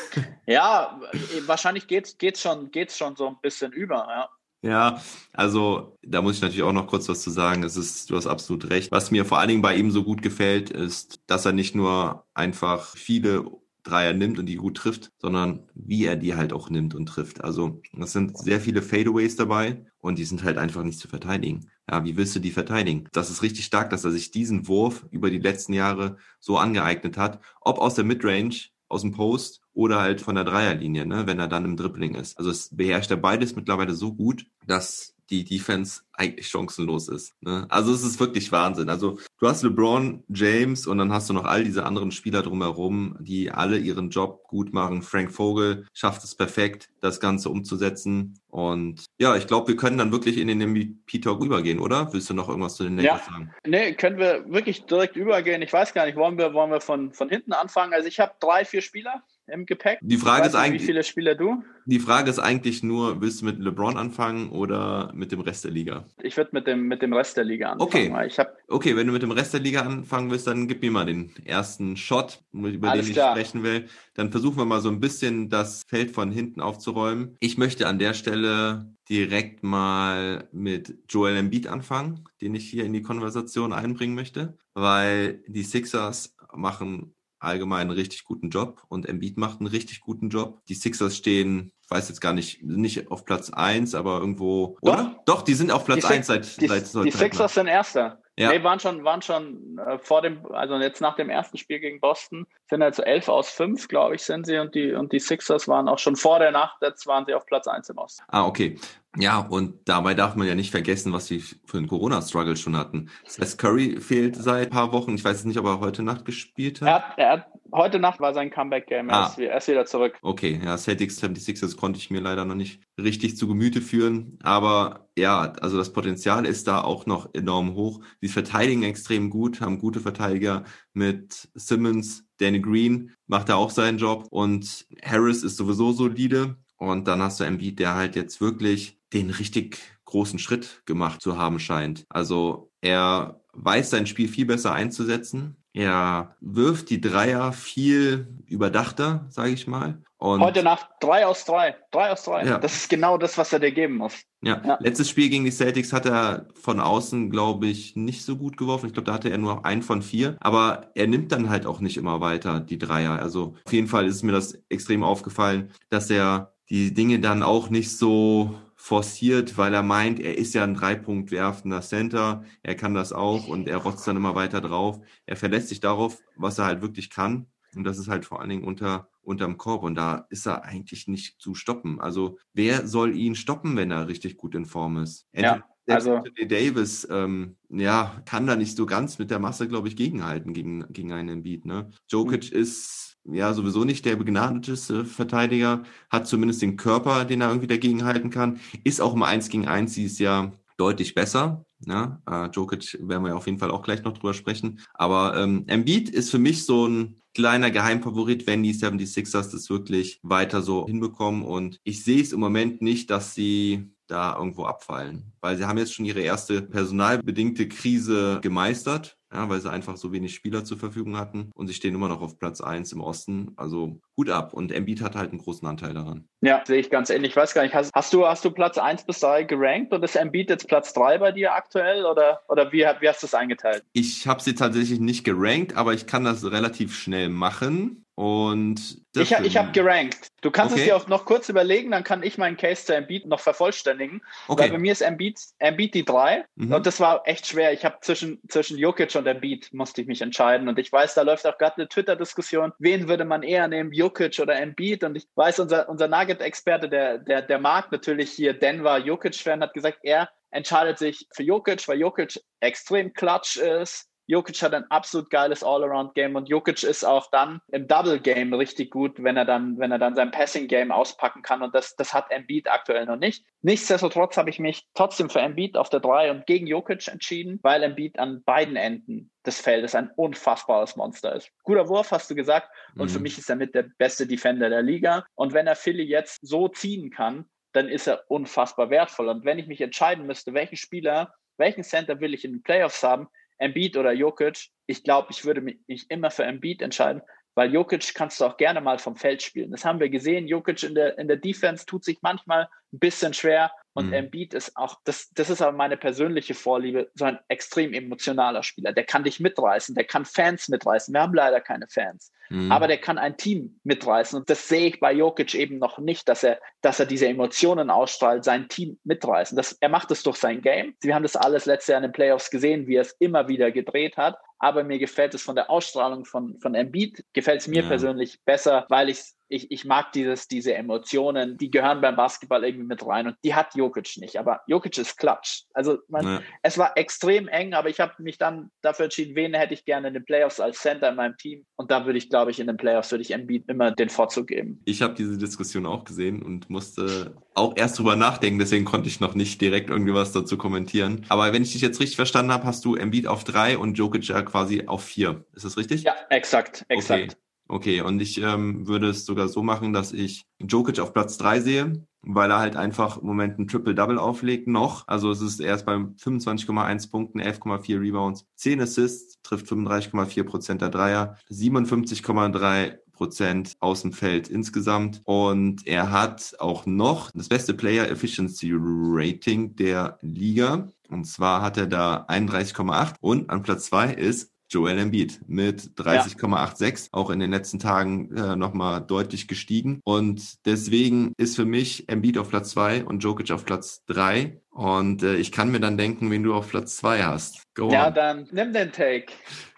ja, wahrscheinlich geht es schon, geht's schon so ein bisschen über, ja. Ja, also da muss ich natürlich auch noch kurz was zu sagen. Es ist, du hast absolut recht. Was mir vor allen Dingen bei ihm so gut gefällt, ist, dass er nicht nur einfach viele Dreier nimmt und die gut trifft, sondern wie er die halt auch nimmt und trifft. Also es sind sehr viele Fadeaways dabei und die sind halt einfach nicht zu verteidigen. Ja, wie willst du die verteidigen? Das ist richtig stark, dass er sich diesen Wurf über die letzten Jahre so angeeignet hat, ob aus der Midrange aus dem Post oder halt von der Dreierlinie, ne, wenn er dann im Dribbling ist. Also es beherrscht er beides mittlerweile so gut, dass die Defense eigentlich chancenlos ist. Ne? Also es ist wirklich Wahnsinn. Also du hast LeBron James und dann hast du noch all diese anderen Spieler drumherum, die alle ihren Job gut machen. Frank Vogel schafft es perfekt, das Ganze umzusetzen. Und ja, ich glaube, wir können dann wirklich in den MVP-Talk übergehen, oder? Willst du noch irgendwas zu den Lakers ja. sagen? Nee, können wir wirklich direkt übergehen. Ich weiß gar nicht, wollen wir, wollen wir von, von hinten anfangen? Also ich habe drei, vier Spieler im Gepäck. Die Frage ist eigentlich, wie viele Spieler du? Die Frage ist eigentlich nur, willst du mit LeBron anfangen oder mit dem Rest der Liga? Ich würde mit dem, mit dem Rest der Liga anfangen. Okay. Ich hab, okay, wenn du mit dem Rest der Liga anfangen willst, dann gib mir mal den ersten Shot, über den ich klar. sprechen will. Dann versuchen wir mal so ein bisschen das Feld von hinten aufzuräumen. Ich möchte an der Stelle direkt mal mit Joel Embiid anfangen, den ich hier in die Konversation einbringen möchte, weil die Sixers machen allgemein einen richtig guten Job und Embiid macht einen richtig guten Job. Die Sixers stehen, ich weiß jetzt gar nicht, nicht auf Platz eins, aber irgendwo, Doch. oder? Doch, die sind auf Platz die eins seit, die, seit Die Sixers sind Erster. Ja. Nee, waren schon, waren schon äh, vor dem, also jetzt nach dem ersten Spiel gegen Boston, sind also elf aus fünf, glaube ich, sind sie und die, und die Sixers waren auch schon vor der Nacht, jetzt waren sie auf Platz eins im Osten. Ah, okay. Ja, und dabei darf man ja nicht vergessen, was sie für einen Corona-Struggle schon hatten. Seth Curry fehlt seit ein paar Wochen. Ich weiß nicht, ob er heute Nacht gespielt hat. Er hat, er hat heute Nacht war sein Comeback-Game. Er, ah. ist, er ist wieder zurück. Okay, ja, Celtics 76ers konnte ich mir leider noch nicht richtig zu Gemüte führen. Aber ja, also das Potenzial ist da auch noch enorm hoch. Sie verteidigen extrem gut, haben gute Verteidiger mit Simmons, Danny Green macht da auch seinen Job und Harris ist sowieso solide. Und dann hast du Embiid, der halt jetzt wirklich den richtig großen Schritt gemacht zu haben scheint. Also er weiß sein Spiel viel besser einzusetzen. Er wirft die Dreier viel überdachter, sage ich mal. Und Heute Nacht drei aus drei. Drei aus drei. Ja. Das ist genau das, was er dir geben muss. Ja. ja. letztes Spiel gegen die Celtics hat er von außen, glaube ich, nicht so gut geworfen. Ich glaube, da hatte er nur einen von vier. Aber er nimmt dann halt auch nicht immer weiter die Dreier. Also auf jeden Fall ist mir das extrem aufgefallen, dass er die Dinge dann auch nicht so forciert, weil er meint, er ist ja ein Dreipunkt werfender Center, er kann das auch und er rotzt dann immer weiter drauf. Er verlässt sich darauf, was er halt wirklich kann. Und das ist halt vor allen Dingen unter, unterm Korb. Und da ist er eigentlich nicht zu stoppen. Also wer soll ihn stoppen, wenn er richtig gut in Form ist? Ja, also Anthony Davis, ähm, ja, kann da nicht so ganz mit der Masse, glaube ich, gegenhalten gegen, gegen einen Beat. Ne? Jokic mhm. ist ja sowieso nicht der begnadeteste Verteidiger, hat zumindest den Körper, den er irgendwie dagegen halten kann, ist auch im 1 gegen 1 dieses Jahr deutlich besser. Ne? Äh, Jokic werden wir ja auf jeden Fall auch gleich noch drüber sprechen. Aber ähm, Embiid ist für mich so ein kleiner Geheimfavorit, wenn die 76ers das wirklich weiter so hinbekommen. Und ich sehe es im Moment nicht, dass sie da irgendwo abfallen. Weil sie haben jetzt schon ihre erste personalbedingte Krise gemeistert ja, weil sie einfach so wenig Spieler zur Verfügung hatten und sie stehen immer noch auf Platz 1 im Osten. Also Hut ab. Und Embiid hat halt einen großen Anteil daran. Ja, sehe ich ganz ähnlich. Ich weiß gar nicht, hast, hast, du, hast du Platz 1 bis 3 gerankt oder ist Embiid jetzt Platz 3 bei dir aktuell oder, oder wie, wie hast du es eingeteilt? Ich habe sie tatsächlich nicht gerankt, aber ich kann das relativ schnell machen. Und ich, ha, ich habe gerankt. Du kannst okay. es dir auch noch kurz überlegen, dann kann ich meinen Case zu Embiid noch vervollständigen. Okay. Weil bei mir ist Embiid, Embiid die drei mhm. und das war echt schwer. Ich habe zwischen, zwischen Jokic und Embiid musste ich mich entscheiden und ich weiß, da läuft auch gerade eine Twitter-Diskussion, wen würde man eher nehmen, Jokic oder Embiid und ich weiß, unser, unser Nugget-Experte, der, der, der mag natürlich hier Denver Jokic-Fan, hat gesagt, er entscheidet sich für Jokic, weil Jokic extrem klatsch ist, Jokic hat ein absolut geiles All-Around-Game und Jokic ist auch dann im Double-Game richtig gut, wenn er dann, wenn er dann sein Passing-Game auspacken kann und das, das hat Embiid aktuell noch nicht. Nichtsdestotrotz habe ich mich trotzdem für Embiid auf der 3 und gegen Jokic entschieden, weil Embiid an beiden Enden des Feldes ein unfassbares Monster ist. Guter Wurf, hast du gesagt, und mhm. für mich ist er mit der beste Defender der Liga und wenn er Philly jetzt so ziehen kann, dann ist er unfassbar wertvoll und wenn ich mich entscheiden müsste, welchen Spieler welchen Center will ich in den Playoffs haben, Embiid oder Jokic. Ich glaube, ich würde mich immer für Embiid entscheiden, weil Jokic kannst du auch gerne mal vom Feld spielen. Das haben wir gesehen. Jokic in der, in der Defense tut sich manchmal ein bisschen schwer, und mhm. Embiid ist auch, das, das ist aber meine persönliche Vorliebe, so ein extrem emotionaler Spieler. Der kann dich mitreißen, der kann Fans mitreißen. Wir haben leider keine Fans. Mhm. Aber der kann ein Team mitreißen. Und das sehe ich bei Jokic eben noch nicht, dass er, dass er diese Emotionen ausstrahlt, sein Team mitreißen. Das, er macht es durch sein Game. Wir haben das alles letztes Jahr in den Playoffs gesehen, wie er es immer wieder gedreht hat. Aber mir gefällt es von der Ausstrahlung von, von Embiid, gefällt es mir ja. persönlich besser, weil ich ich, ich mag dieses, diese Emotionen, die gehören beim Basketball irgendwie mit rein und die hat Jokic nicht. Aber Jokic ist Klatsch. Also man, ja. es war extrem eng, aber ich habe mich dann dafür entschieden, wen hätte ich gerne in den Playoffs als Center in meinem Team. Und da würde ich, glaube ich, in den Playoffs würde ich Embiid immer den Vorzug geben. Ich habe diese Diskussion auch gesehen und musste auch erst drüber nachdenken, deswegen konnte ich noch nicht direkt irgendwie was dazu kommentieren. Aber wenn ich dich jetzt richtig verstanden habe, hast du Embiid auf drei und Jokic ja quasi auf vier. Ist das richtig? Ja, exakt, exakt. Okay. Okay, und ich ähm, würde es sogar so machen, dass ich Jokic auf Platz drei sehe, weil er halt einfach im Moment ein Triple-Double auflegt noch. Also es ist erst bei 25,1 Punkten, 11,4 Rebounds, 10 Assists, trifft 35,4 Prozent der Dreier, 57,3 Prozent aus dem Feld insgesamt. Und er hat auch noch das beste Player Efficiency Rating der Liga. Und zwar hat er da 31,8 und an Platz zwei ist Joel Embiid mit 30,86 ja. auch in den letzten Tagen äh, nochmal deutlich gestiegen. Und deswegen ist für mich Embiid auf Platz zwei und Jokic auf Platz drei. Und äh, ich kann mir dann denken, wen du auf Platz zwei hast. Go ja, on. dann nimm den Take.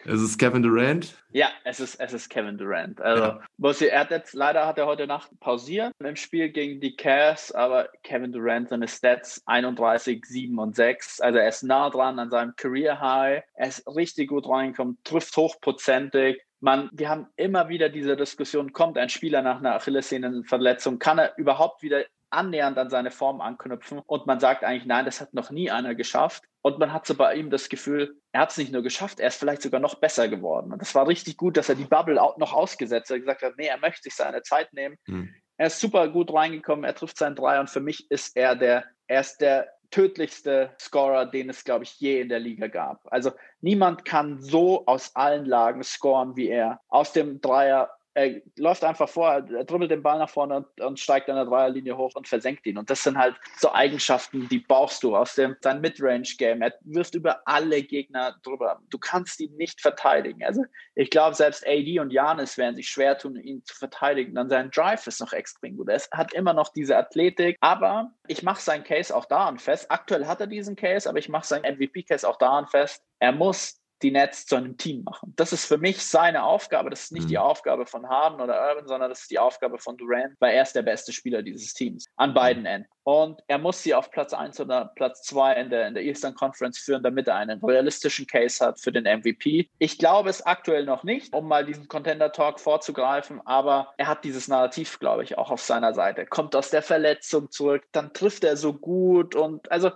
Es ist Kevin Durant. Ja, es ist, es ist Kevin Durant. Also, ja. muss er hat jetzt, leider hat er heute Nacht pausiert im Spiel gegen die Cavs, aber Kevin Durant, seine Stats 31, 7 und 6. Also, er ist nah dran an seinem Career High. Er ist richtig gut reingekommen, trifft hochprozentig. Man, wir haben immer wieder diese Diskussion, kommt ein Spieler nach einer Achillessehnenverletzung, kann er überhaupt wieder annähernd an seine Form anknüpfen und man sagt eigentlich, nein, das hat noch nie einer geschafft. Und man hat so bei ihm das Gefühl, er hat es nicht nur geschafft, er ist vielleicht sogar noch besser geworden. Und das war richtig gut, dass er die Bubble auch noch ausgesetzt hat. Er gesagt hat, nee, er möchte sich seine Zeit nehmen. Mhm. Er ist super gut reingekommen, er trifft seinen Drei und für mich ist er der, er ist der tödlichste Scorer, den es, glaube ich, je in der Liga gab. Also niemand kann so aus allen Lagen scoren wie er. Aus dem Dreier er läuft einfach vor, er dribbelt den Ball nach vorne und, und, steigt an der Dreierlinie hoch und versenkt ihn. Und das sind halt so Eigenschaften, die brauchst du aus dem sein Midrange-Game. Er wirft über alle Gegner drüber. Du kannst ihn nicht verteidigen. Also ich glaube, selbst AD und Janis werden sich schwer tun, ihn zu verteidigen. Dann sein Drive ist noch extrem gut. Er hat immer noch diese Athletik, aber ich mache seinen Case auch daran fest. Aktuell hat er diesen Case, aber ich mache seinen MVP-Case auch daran fest. Er muss die Nets zu einem Team machen. Das ist für mich seine Aufgabe. Das ist nicht mhm. die Aufgabe von Harden oder Urban, sondern das ist die Aufgabe von Durant, weil er ist der beste Spieler dieses Teams an beiden mhm. Enden. Und er muss sie auf Platz 1 oder Platz 2 in der, in der Eastern Conference führen, damit er einen realistischen Case hat für den MVP. Ich glaube es aktuell noch nicht, um mal diesen Contender Talk vorzugreifen, aber er hat dieses Narrativ, glaube ich, auch auf seiner Seite. Kommt aus der Verletzung zurück, dann trifft er so gut und also,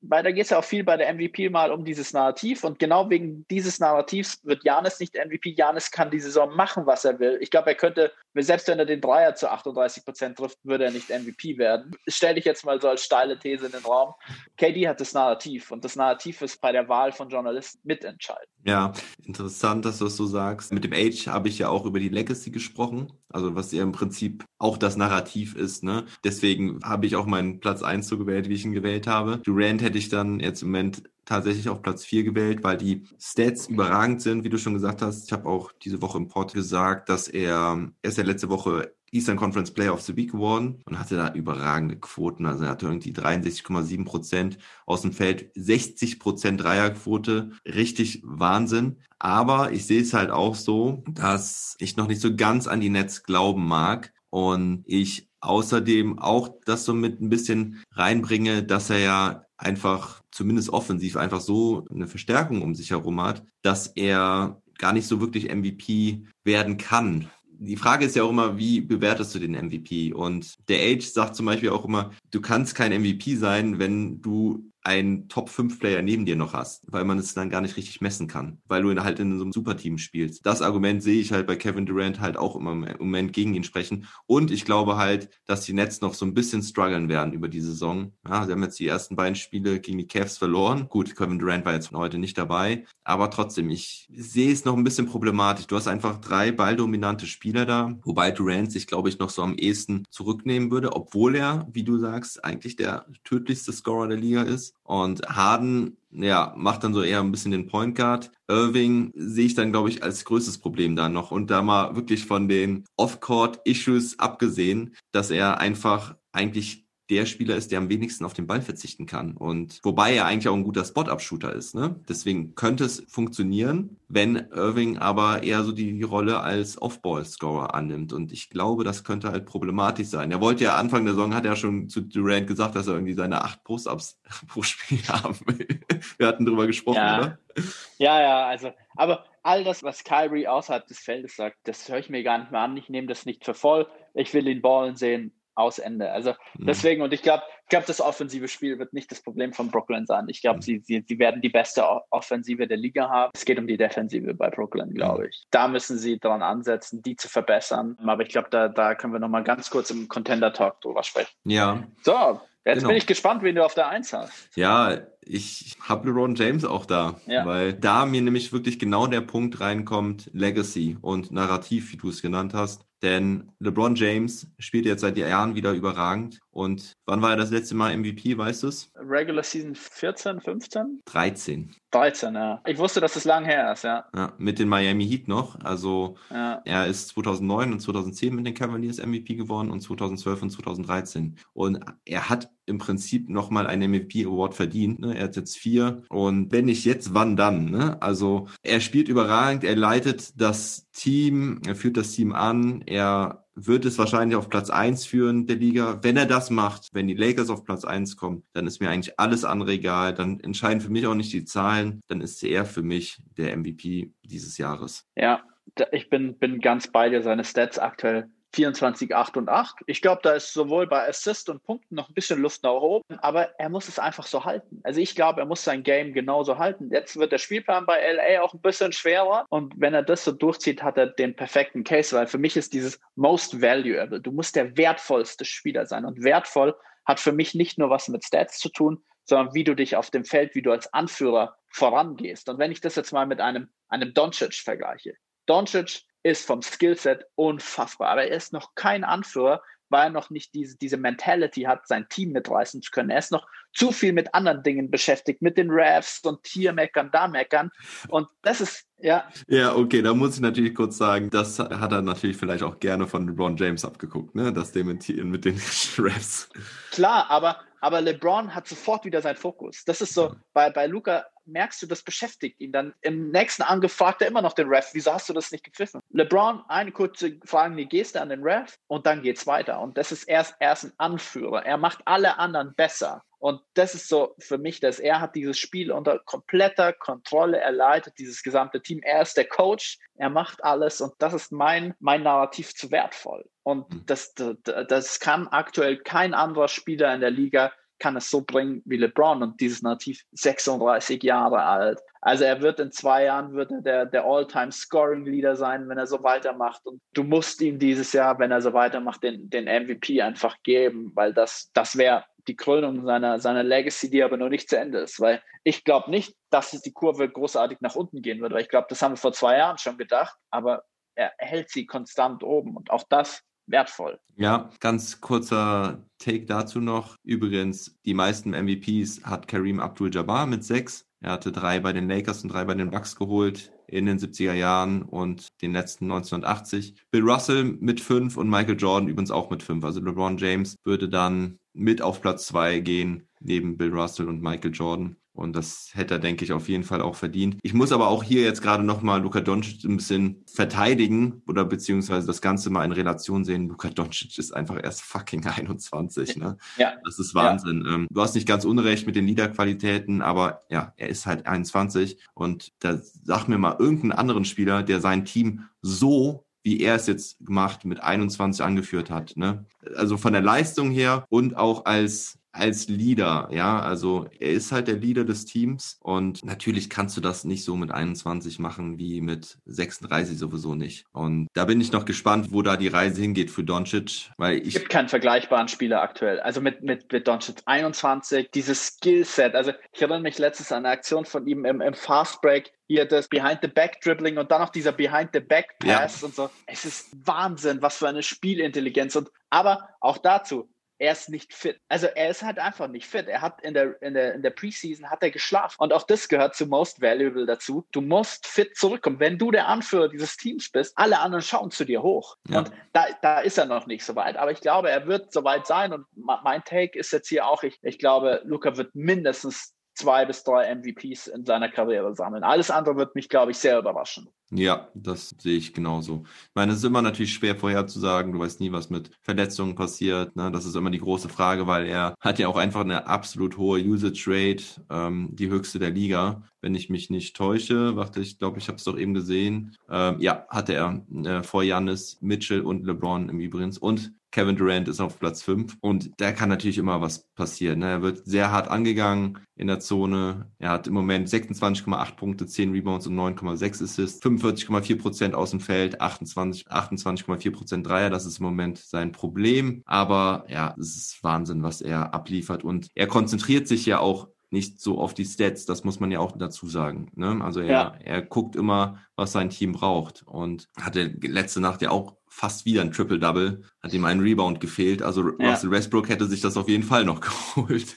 weil da geht es ja auch viel bei der MVP mal um dieses Narrativ und genau wegen dieses Narrativs wird Janis nicht MVP. Janis kann die Saison machen, was er will. Ich glaube, er könnte, selbst wenn er den Dreier zu 38 Prozent trifft, würde er nicht MVP werden. Stell dich jetzt mal so als steile These in den Raum. KD hat das Narrativ und das Narrativ ist bei der Wahl von Journalisten mitentscheidend. Ja, interessant, dass du das so sagst. Mit dem Age habe ich ja auch über die Legacy gesprochen, also was ja im Prinzip auch das Narrativ ist. Ne? Deswegen habe ich auch meinen Platz 1 so gewählt, wie ich ihn gewählt habe. Durant hätte ich dann jetzt im Moment tatsächlich auf Platz 4 gewählt, weil die Stats überragend sind, wie du schon gesagt hast. Ich habe auch diese Woche im Port gesagt, dass er, er ist ja letzte Woche Eastern Conference Player of the Week geworden und hatte da überragende Quoten. Also er hatte irgendwie 63,7 Prozent aus dem Feld, 60 Prozent Dreierquote. Richtig Wahnsinn. Aber ich sehe es halt auch so, dass ich noch nicht so ganz an die Netz glauben mag und ich außerdem auch das so mit ein bisschen reinbringe, dass er ja einfach zumindest offensiv einfach so eine Verstärkung um sich herum hat, dass er gar nicht so wirklich MVP werden kann. Die Frage ist ja auch immer, wie bewertest du den MVP? Und der Age sagt zum Beispiel auch immer, du kannst kein MVP sein, wenn du einen Top-5-Player neben dir noch hast, weil man es dann gar nicht richtig messen kann, weil du halt in so einem Superteam spielst. Das Argument sehe ich halt bei Kevin Durant halt auch immer im Moment gegen ihn sprechen. Und ich glaube halt, dass die Nets noch so ein bisschen strugglen werden über die Saison. Ja, sie haben jetzt die ersten beiden Spiele gegen die Cavs verloren. Gut, Kevin Durant war jetzt heute nicht dabei, aber trotzdem, ich sehe es noch ein bisschen problematisch. Du hast einfach drei balldominante Spieler da, wobei Durant sich, glaube ich, noch so am ehesten zurücknehmen würde, obwohl er, wie du sagst, eigentlich der tödlichste Scorer der Liga ist. Und Harden, ja, macht dann so eher ein bisschen den Point Guard. Irving sehe ich dann, glaube ich, als größtes Problem da noch. Und da mal wirklich von den Off-Court-Issues abgesehen, dass er einfach eigentlich der Spieler ist, der am wenigsten auf den Ball verzichten kann. Und wobei er eigentlich auch ein guter Spot-Up-Shooter ist. Ne? Deswegen könnte es funktionieren, wenn Irving aber eher so die, Rolle als Off-Ball-Scorer annimmt. Und ich glaube, das könnte halt problematisch sein. Er wollte ja Anfang der Saison, hat er schon zu Durant gesagt, dass er irgendwie seine acht Post-Ups pro Spiel haben will. Wir hatten drüber gesprochen, ja. oder? Ja, ja, also, aber all das, was Kyrie außerhalb des Feldes sagt, das höre ich mir gar nicht mehr an. Ich nehme das nicht für voll. Ich will ihn ballen sehen aus Ende. Also mhm. deswegen, und ich glaube, ich glaube, das offensive Spiel wird nicht das Problem von Brooklyn sein. Ich glaube, mhm. sie, sie, sie werden die beste Offensive der Liga haben. Es geht um die Defensive bei Brooklyn, glaube mhm. ich. Da müssen sie dran ansetzen, die zu verbessern. Aber ich glaube, da, da können wir nochmal ganz kurz im Contender Talk drüber sprechen. Ja. So, Jetzt genau. bin ich gespannt, wen du auf der Eins hast. Ja, ich habe LeBron James auch da, ja. weil da mir nämlich wirklich genau der Punkt reinkommt, Legacy und Narrativ, wie du es genannt hast. Denn LeBron James spielt jetzt seit Jahren wieder überragend. Und wann war er das letzte Mal MVP, weißt du es? Regular Season 14, 15? 13. 13, ja. Ich wusste, dass es lang her ist, ja. ja mit den Miami Heat noch. Also ja. er ist 2009 und 2010 mit den Cavaliers MVP geworden und 2012 und 2013. Und er hat im Prinzip nochmal einen MVP-Award verdient. Ne? Er hat jetzt vier. Und wenn nicht jetzt, wann dann? Ne? Also er spielt überragend, er leitet das Team, er führt das Team an, er wird es wahrscheinlich auf Platz eins führen der Liga. Wenn er das macht, wenn die Lakers auf Platz eins kommen, dann ist mir eigentlich alles andere egal. Dann entscheiden für mich auch nicht die Zahlen. Dann ist er für mich der MVP dieses Jahres. Ja, ich bin, bin ganz bei dir. Seine Stats aktuell 24, 8 und 8. Ich glaube, da ist sowohl bei Assist und Punkten noch ein bisschen Luft nach oben, aber er muss es einfach so halten. Also ich glaube, er muss sein Game genauso halten. Jetzt wird der Spielplan bei LA auch ein bisschen schwerer und wenn er das so durchzieht, hat er den perfekten Case, weil für mich ist dieses most valuable. Du musst der wertvollste Spieler sein und wertvoll hat für mich nicht nur was mit Stats zu tun, sondern wie du dich auf dem Feld, wie du als Anführer vorangehst. Und wenn ich das jetzt mal mit einem, einem Doncic vergleiche. Doncic ist vom Skillset unfassbar. Aber er ist noch kein Anführer, weil er noch nicht diese, diese Mentality hat, sein Team mitreißen zu können. Er ist noch zu viel mit anderen Dingen beschäftigt, mit den Refs und hier meckern, da meckern. Und das ist, ja. Ja, okay, da muss ich natürlich kurz sagen, das hat er natürlich vielleicht auch gerne von LeBron James abgeguckt, ne? Das Dementieren mit den Refs. Klar, aber aber LeBron hat sofort wieder seinen Fokus. Das ist so, bei, bei Luca merkst du, das beschäftigt ihn. Dann im nächsten Angriff fragt er immer noch den Ref, wieso hast du das nicht gepfiffen? LeBron, eine kurze fragende Geste an den Ref und dann geht's weiter. Und das ist erst, erst ein Anführer. Er macht alle anderen besser. Und das ist so für mich, dass er hat dieses Spiel unter kompletter Kontrolle. Er leitet dieses gesamte Team. Er ist der Coach. Er macht alles. Und das ist mein, mein Narrativ zu wertvoll. Und mhm. das, das, das kann aktuell kein anderer Spieler in der Liga kann es so bringen wie LeBron und dieses Narrativ 36 Jahre alt. Also er wird in zwei Jahren wird er der, der All-Time-Scoring-Leader sein, wenn er so weitermacht. Und du musst ihm dieses Jahr, wenn er so weitermacht, den, den MVP einfach geben, weil das, das wäre die Krönung seiner, seiner Legacy, die aber noch nicht zu Ende ist. Weil ich glaube nicht, dass die Kurve großartig nach unten gehen wird. Weil ich glaube, das haben wir vor zwei Jahren schon gedacht. Aber er hält sie konstant oben. Und auch das wertvoll. Ja, ganz kurzer Take dazu noch. Übrigens, die meisten MVPs hat Kareem Abdul-Jabbar mit sechs. Er hatte drei bei den Lakers und drei bei den Bucks geholt in den 70er Jahren und den letzten 1980. Bill Russell mit fünf und Michael Jordan übrigens auch mit fünf. Also LeBron James würde dann mit auf Platz zwei gehen, neben Bill Russell und Michael Jordan. Und das hätte er, denke ich, auf jeden Fall auch verdient. Ich muss aber auch hier jetzt gerade nochmal Luka Doncic ein bisschen verteidigen oder beziehungsweise das Ganze mal in Relation sehen. Luka Doncic ist einfach erst fucking 21. Ne? Ja. Das ist Wahnsinn. Ja. Ähm, du hast nicht ganz unrecht mit den Liederqualitäten, aber ja, er ist halt 21. Und da sag mir mal irgendeinen anderen Spieler, der sein Team so wie er es jetzt gemacht mit 21 angeführt hat. Ne? Also von der Leistung her und auch als als Leader, ja, also er ist halt der Leader des Teams und natürlich kannst du das nicht so mit 21 machen wie mit 36 sowieso nicht. Und da bin ich noch gespannt, wo da die Reise hingeht für Doncic, weil ich es gibt keinen vergleichbaren Spieler aktuell. Also mit mit mit Doncic 21, dieses Skillset. Also ich erinnere mich letztens an eine Aktion von ihm im, im Fast Break, hier das Behind the Back Dribbling und dann noch dieser Behind the Back Pass ja. und so. Es ist Wahnsinn, was für eine Spielintelligenz und aber auch dazu er ist nicht fit. Also er ist halt einfach nicht fit. Er hat in der, in der, in der Preseason hat er geschlafen. Und auch das gehört zu Most Valuable dazu. Du musst fit zurückkommen. Wenn du der Anführer dieses Teams bist, alle anderen schauen zu dir hoch. Ja. Und da, da ist er noch nicht so weit. Aber ich glaube, er wird so weit sein. Und mein Take ist jetzt hier auch, ich, ich glaube, Luca wird mindestens zwei bis drei MVPs in seiner Karriere sammeln. Alles andere wird mich, glaube ich, sehr überraschen. Ja, das sehe ich genauso. Ich meine, es ist immer natürlich schwer vorherzusagen. Du weißt nie, was mit Verletzungen passiert. Ne? Das ist immer die große Frage, weil er hat ja auch einfach eine absolut hohe Usage Rate, ähm, die höchste der Liga. Wenn ich mich nicht täusche, warte, ich glaube, ich habe es doch eben gesehen. Ähm, ja, hatte er äh, vor Janis, Mitchell und LeBron im Übrigen. Und Kevin Durant ist auf Platz 5 und da kann natürlich immer was passieren. Ne? Er wird sehr hart angegangen in der Zone. Er hat im Moment 26,8 Punkte, 10 Rebounds und 9,6 Assists, 45,4 Prozent aus dem Feld, 28, 28,4 Prozent Dreier. Das ist im Moment sein Problem. Aber ja, es ist Wahnsinn, was er abliefert und er konzentriert sich ja auch nicht so auf die Stats, das muss man ja auch dazu sagen. Ne? Also er, ja. er guckt immer, was sein Team braucht und hatte letzte Nacht ja auch fast wieder ein Triple-Double, hat ihm ein Rebound gefehlt. Also ja. Russell Westbrook hätte sich das auf jeden Fall noch geholt.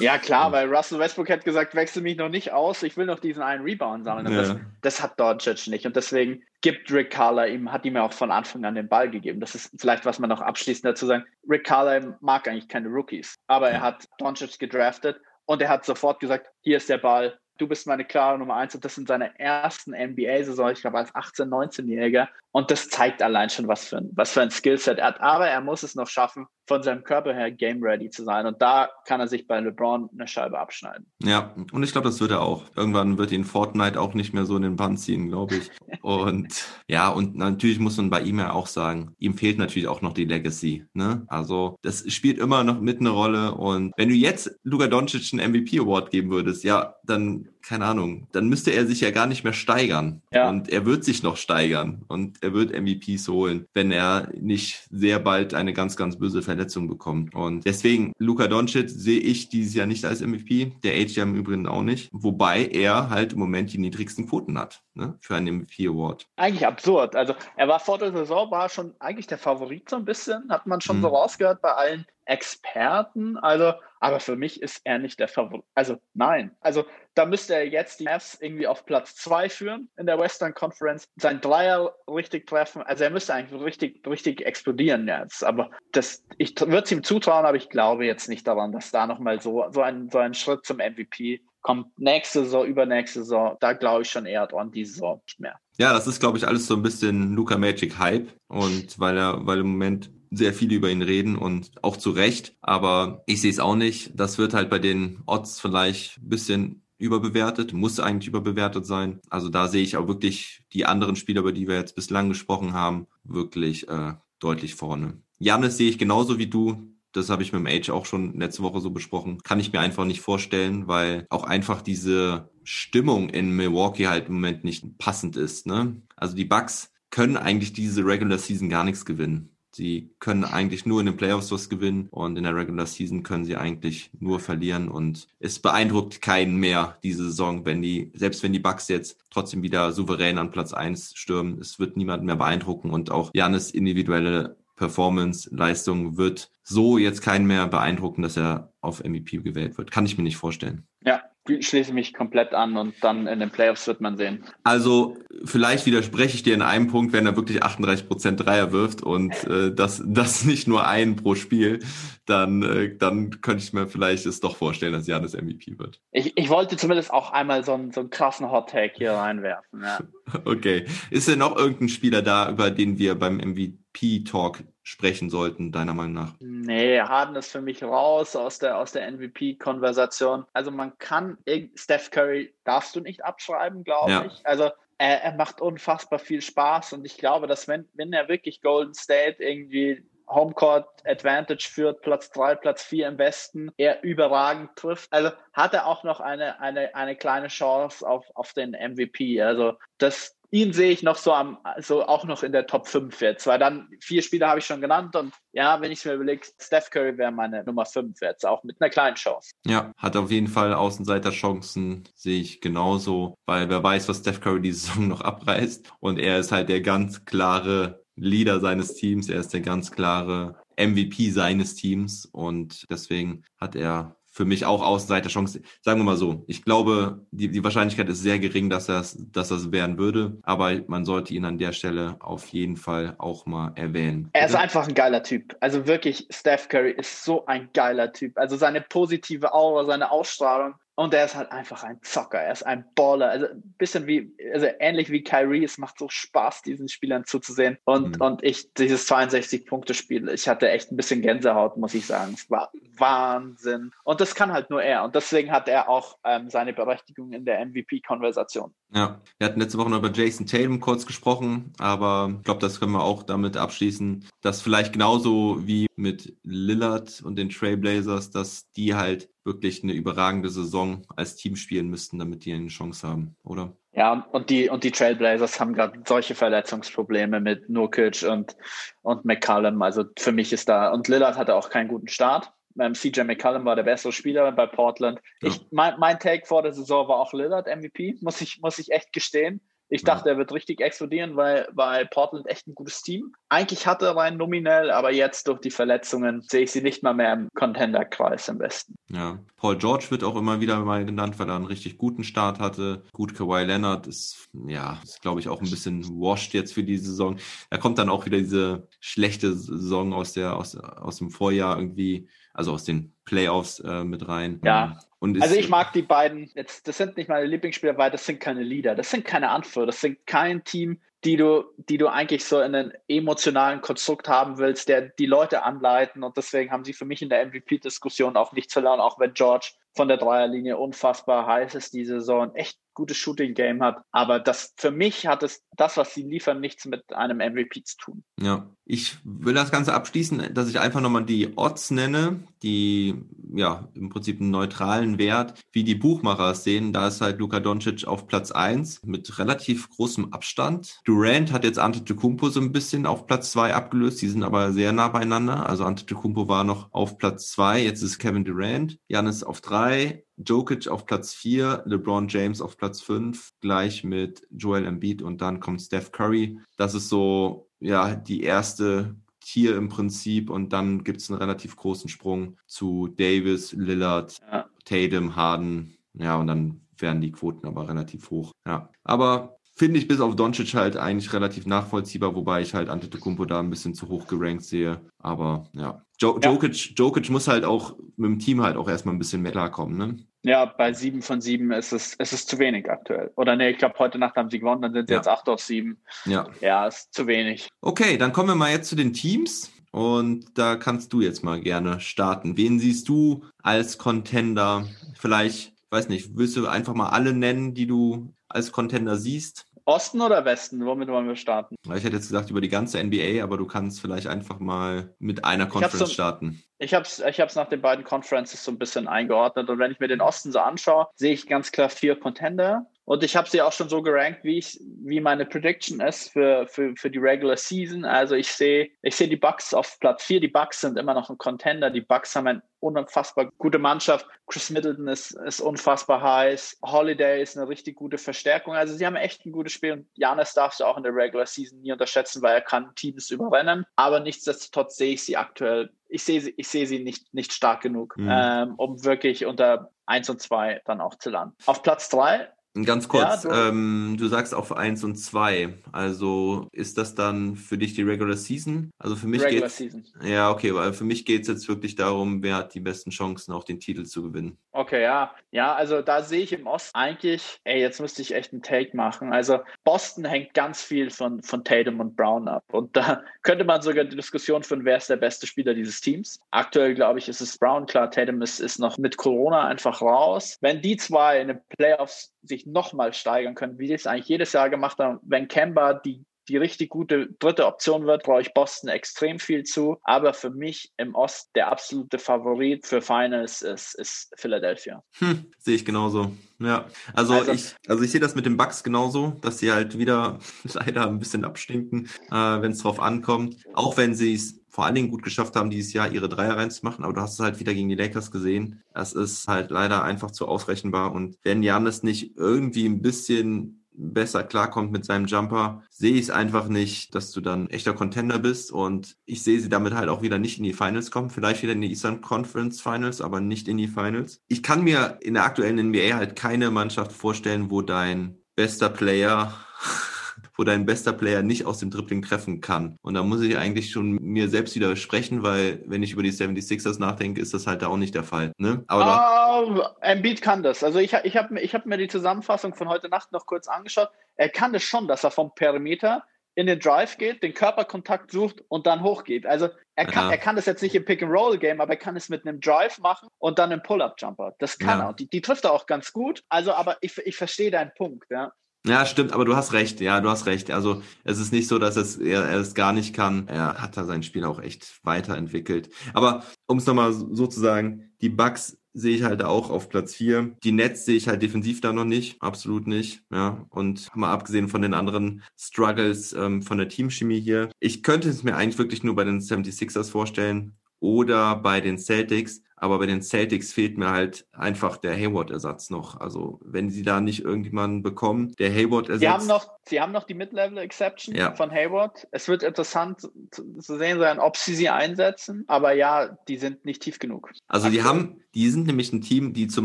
Ja, klar, weil Russell Westbrook hätte gesagt, wechsel mich noch nicht aus, ich will noch diesen einen Rebound sammeln. Ja. Das, das, hat Doncic nicht. Und deswegen gibt Rick Carla ihm, hat ihm ja auch von Anfang an den Ball gegeben. Das ist vielleicht, was man noch abschließend dazu sagen. Rick Carla mag eigentlich keine Rookies, aber er hat Doncic gedraftet und er hat sofort gesagt, hier ist der Ball, du bist meine klare Nummer eins und das in seiner ersten NBA-Saison, ich glaube als 18-, 19-Jähriger. Und das zeigt allein schon, was für ein, was für ein Skillset er hat. Aber er muss es noch schaffen, von seinem Körper her game ready zu sein. Und da kann er sich bei LeBron eine Scheibe abschneiden. Ja, und ich glaube, das wird er auch. Irgendwann wird ihn Fortnite auch nicht mehr so in den Bann ziehen, glaube ich. und ja, und natürlich muss man bei ihm ja auch sagen, ihm fehlt natürlich auch noch die Legacy. Ne? Also das spielt immer noch mit eine Rolle. Und wenn du jetzt Luka Doncic einen MVP Award geben würdest, ja, dann keine Ahnung, dann müsste er sich ja gar nicht mehr steigern. Ja. Und er wird sich noch steigern und er wird MVPs holen, wenn er nicht sehr bald eine ganz, ganz böse Verletzung bekommt. Und deswegen, Luka Doncic sehe ich dieses Jahr nicht als MVP, der Age im Übrigen auch nicht, wobei er halt im Moment die niedrigsten Quoten hat ne, für einen MVP Award. Eigentlich absurd. Also er war vor der Saison, war schon eigentlich der Favorit so ein bisschen, hat man schon hm. so rausgehört bei allen Experten. Also aber für mich ist er nicht der Favorit. Also nein. Also da müsste er jetzt die Mavs irgendwie auf Platz zwei führen in der Western Conference, sein Dreier richtig treffen. Also er müsste eigentlich richtig, richtig explodieren jetzt. Aber das, ich würde es ihm zutrauen, aber ich glaube jetzt nicht daran, dass da nochmal so, so ein, so ein Schritt zum MVP kommt nächste Saison, übernächste Saison, da glaube ich schon eher dran, diese Saison nicht mehr. Ja, das ist, glaube ich, alles so ein bisschen Luca Magic Hype und weil er, weil im Moment sehr viele über ihn reden und auch zu Recht. Aber ich sehe es auch nicht. Das wird halt bei den Odds vielleicht ein bisschen überbewertet, muss eigentlich überbewertet sein. Also da sehe ich auch wirklich die anderen Spieler, über die wir jetzt bislang gesprochen haben, wirklich äh, deutlich vorne. Janis sehe ich genauso wie du. Das habe ich mit dem Age auch schon letzte Woche so besprochen. Kann ich mir einfach nicht vorstellen, weil auch einfach diese Stimmung in Milwaukee halt im Moment nicht passend ist. Ne? Also die Bucks können eigentlich diese Regular Season gar nichts gewinnen Sie können eigentlich nur in den Playoffs was gewinnen und in der Regular Season können sie eigentlich nur verlieren und es beeindruckt keinen mehr diese Saison, wenn die, selbst wenn die Bucks jetzt trotzdem wieder souverän an Platz eins stürmen, es wird niemand mehr beeindrucken und auch Janis individuelle Performance, Leistung wird so jetzt keinen mehr beeindrucken, dass er auf MVP gewählt wird. Kann ich mir nicht vorstellen. Ja, schließe mich komplett an und dann in den Playoffs wird man sehen. Also vielleicht widerspreche ich dir in einem Punkt, wenn er wirklich 38 Prozent Dreier wirft und äh, das, das nicht nur ein pro Spiel, dann, äh, dann könnte ich mir vielleicht es doch vorstellen, dass Janis MVP wird. Ich, ich wollte zumindest auch einmal so einen, so einen krassen Hot Take hier reinwerfen. Ja. okay. Ist denn noch irgendein Spieler da, über den wir beim MVP-Talk sprechen sollten, deiner Meinung nach? Nee, Harden ist für mich raus aus der, aus der MVP-Konversation. Also man kann, Steph Curry darfst du nicht abschreiben, glaube ja. ich. Also er, er, macht unfassbar viel Spaß und ich glaube, dass wenn, wenn er wirklich Golden State irgendwie Homecourt Advantage führt, Platz 3, Platz 4 im Westen, er überragend trifft. Also hat er auch noch eine, eine, eine kleine Chance auf, auf den MVP. Also das, ihn sehe ich noch so am, so auch noch in der Top 5 jetzt, weil dann vier Spieler habe ich schon genannt und ja, wenn ich mir überlege, Steph Curry wäre meine Nummer 5 jetzt, auch mit einer kleinen Chance. Ja, hat auf jeden Fall Außenseiterchancen, sehe ich genauso, weil wer weiß, was Steph Curry die Saison noch abreißt und er ist halt der ganz klare Leader seines Teams, er ist der ganz klare MVP seines Teams und deswegen hat er für mich auch Außenseiterchance. Sagen wir mal so, ich glaube, die, die Wahrscheinlichkeit ist sehr gering, dass er dass das werden würde, aber man sollte ihn an der Stelle auf jeden Fall auch mal erwähnen. Er ist einfach ein geiler Typ. Also wirklich, Steph Curry ist so ein geiler Typ. Also seine positive Aura, seine Ausstrahlung, und er ist halt einfach ein Zocker, er ist ein Baller. Also ein bisschen wie, also ähnlich wie Kyrie, es macht so Spaß, diesen Spielern zuzusehen. Und, mhm. und ich, dieses 62-Punkte-Spiel, ich hatte echt ein bisschen Gänsehaut, muss ich sagen. Es war Wahnsinn. Und das kann halt nur er. Und deswegen hat er auch ähm, seine Berechtigung in der MVP-Konversation. Ja, wir hatten letzte Woche noch über Jason Tatum kurz gesprochen, aber ich glaube, das können wir auch damit abschließen, dass vielleicht genauso wie mit Lillard und den Trailblazers, dass die halt wirklich eine überragende Saison als Team spielen müssten, damit die eine Chance haben, oder? Ja, und die, und die Trailblazers haben gerade solche Verletzungsprobleme mit Nurkic und, und McCallum. Also für mich ist da, und Lillard hatte auch keinen guten Start. Ähm, CJ McCallum war der bessere Spieler bei Portland. Ja. Ich, mein, mein Take vor der Saison war auch Lillard MVP, muss ich, muss ich echt gestehen. Ich dachte, ja. er wird richtig explodieren, weil, weil Portland echt ein gutes Team. Eigentlich hatte er rein nominell, aber jetzt durch die Verletzungen sehe ich sie nicht mal mehr im Contender-Kreis im Westen. Ja, Paul George wird auch immer wieder mal genannt, weil er einen richtig guten Start hatte. Gut, Kawhi Leonard ist, ja, ist glaube ich auch ein bisschen washed jetzt für die Saison. Da kommt dann auch wieder diese schlechte Saison aus der, aus, aus dem Vorjahr irgendwie, also aus den Playoffs äh, mit rein. Ja, also ich mag die beiden, jetzt, das sind nicht meine Lieblingsspieler, weil das sind keine Leader, das sind keine Anführer, das sind kein Team, die du, die du eigentlich so in einem emotionalen Konstrukt haben willst, der die Leute anleiten. Und deswegen haben sie für mich in der MVP-Diskussion auch nichts verloren, auch wenn George von der Dreierlinie unfassbar heiß ist die Saison, echt gutes Shooting-Game hat. Aber das für mich hat es das, was sie liefern, nichts mit einem MVP zu tun. Ja, ich will das Ganze abschließen, dass ich einfach nochmal die Odds nenne, die ja im Prinzip einen neutralen Wert, wie die Buchmacher es sehen. Da ist halt Luka Doncic auf Platz eins mit relativ großem Abstand. Durant hat jetzt Antetokounmpo so ein bisschen auf Platz zwei abgelöst. Die sind aber sehr nah beieinander. Also Antetokounmpo war noch auf Platz zwei. Jetzt ist Kevin Durant. Janis auf drei. Jokic auf Platz 4, LeBron James auf Platz 5, gleich mit Joel Embiid und dann kommt Steph Curry. Das ist so, ja, die erste Tier im Prinzip und dann gibt es einen relativ großen Sprung zu Davis, Lillard, ja. Tatum, Harden. Ja, und dann werden die Quoten aber relativ hoch. Ja, aber finde ich bis auf Doncic halt eigentlich relativ nachvollziehbar, wobei ich halt Antetokounmpo da ein bisschen zu hoch gerankt sehe. Aber ja, jo ja. Jokic, Jokic muss halt auch mit dem Team halt auch erstmal ein bisschen mehr klarkommen, ne? Ja, bei sieben von sieben ist es, ist es zu wenig aktuell. Oder nee, ich glaube, heute Nacht haben sie gewonnen, dann sind sie ja. jetzt acht aus sieben. Ja. Ja, ist zu wenig. Okay, dann kommen wir mal jetzt zu den Teams. Und da kannst du jetzt mal gerne starten. Wen siehst du als Contender? Vielleicht, weiß nicht, willst du einfach mal alle nennen, die du als Contender siehst? Osten oder Westen? Womit wollen wir starten? Ich hätte jetzt gesagt über die ganze NBA, aber du kannst vielleicht einfach mal mit einer Conference so, starten. Ich habe es ich hab's nach den beiden Conferences so ein bisschen eingeordnet und wenn ich mir den Osten so anschaue, sehe ich ganz klar vier Contender Und ich habe sie auch schon so gerankt, wie ich, wie meine Prediction ist für, für, für die Regular Season. Also ich sehe, ich sehe die Bucks auf Platz 4. Die Bucks sind immer noch ein Contender. Die Bucks haben eine unfassbar gute Mannschaft. Chris Middleton ist, ist unfassbar heiß. Holiday ist eine richtig gute Verstärkung. Also sie haben echt ein gutes Spiel und Janis darfst du auch in der Regular Season nie unterschätzen, weil er kann Teams überrennen. Aber nichtsdestotrotz sehe ich sie aktuell ich sehe sie, ich sehe sie nicht, nicht stark genug, mhm. ähm, um wirklich unter 1 und 2 dann auch zu landen. Auf Platz 3 Ganz kurz, ja, du, ähm, du sagst auf 1 und 2. Also ist das dann für dich die Regular Season? Also für mich Regular Season. Ja, okay, weil für mich geht es jetzt wirklich darum, wer hat die besten Chancen, auch den Titel zu gewinnen. Okay, ja. Ja, also da sehe ich im Osten eigentlich, ey, jetzt müsste ich echt einen Take machen. Also Boston hängt ganz viel von, von Tatum und Brown ab. Und da könnte man sogar die Diskussion führen, wer ist der beste Spieler dieses Teams. Aktuell, glaube ich, ist es Brown. Klar, Tatum ist, ist noch mit Corona einfach raus. Wenn die zwei in den Playoffs sich nochmal steigern können, wie die es eigentlich jedes Jahr gemacht haben. Wenn Kemba die die richtig gute dritte Option wird, brauche ich Boston extrem viel zu. Aber für mich im Ost der absolute Favorit für Finals ist, ist Philadelphia. Hm, sehe ich genauso. Ja, also, also, ich, also ich sehe das mit den Bucks genauso, dass sie halt wieder leider ein bisschen abstinken, äh, wenn es drauf ankommt. Auch wenn sie es vor allen Dingen gut geschafft haben, dieses Jahr ihre Dreier reinzumachen, aber du hast es halt wieder gegen die Lakers gesehen. Das ist halt leider einfach zu ausrechenbar. Und wenn Janis nicht irgendwie ein bisschen besser klarkommt mit seinem Jumper, sehe ich es einfach nicht, dass du dann echter Contender bist. Und ich sehe sie damit halt auch wieder nicht in die Finals kommen. Vielleicht wieder in die Eastern Conference Finals, aber nicht in die Finals. Ich kann mir in der aktuellen NBA halt keine Mannschaft vorstellen, wo dein bester Player wo dein bester Player nicht aus dem Dribbling treffen kann. Und da muss ich eigentlich schon mir selbst widersprechen, weil wenn ich über die 76ers nachdenke, ist das halt da auch nicht der Fall. Ne? Aber uh, Embiid kann das. Also ich, ich habe ich hab mir die Zusammenfassung von heute Nacht noch kurz angeschaut. Er kann das schon, dass er vom Perimeter in den Drive geht, den Körperkontakt sucht und dann hochgeht. Also er kann, ja. er kann das jetzt nicht im Pick-and-Roll-Game, aber er kann es mit einem Drive machen und dann im Pull-Up-Jumper. Das kann ja. er. Die, die trifft er auch ganz gut. Also, aber ich, ich verstehe deinen Punkt, ja. Ja, stimmt, aber du hast recht, ja, du hast recht. Also es ist nicht so, dass es, er, er es gar nicht kann. Er hat da sein Spiel auch echt weiterentwickelt. Aber um es nochmal so zu sagen, die Bugs sehe ich halt auch auf Platz 4. Die Nets sehe ich halt defensiv da noch nicht, absolut nicht. Ja, und mal abgesehen von den anderen Struggles ähm, von der Teamchemie hier. Ich könnte es mir eigentlich wirklich nur bei den 76ers vorstellen oder bei den Celtics. Aber bei den Celtics fehlt mir halt einfach der Hayward-Ersatz noch. Also wenn sie da nicht irgendjemanden bekommen, der Hayward-Ersatz. Sie haben noch, sie haben noch die Mid-Level-Exception ja. von Hayward. Es wird interessant zu, sehen sein, ob sie sie einsetzen. Aber ja, die sind nicht tief genug. Also die haben, die sind nämlich ein Team, die zum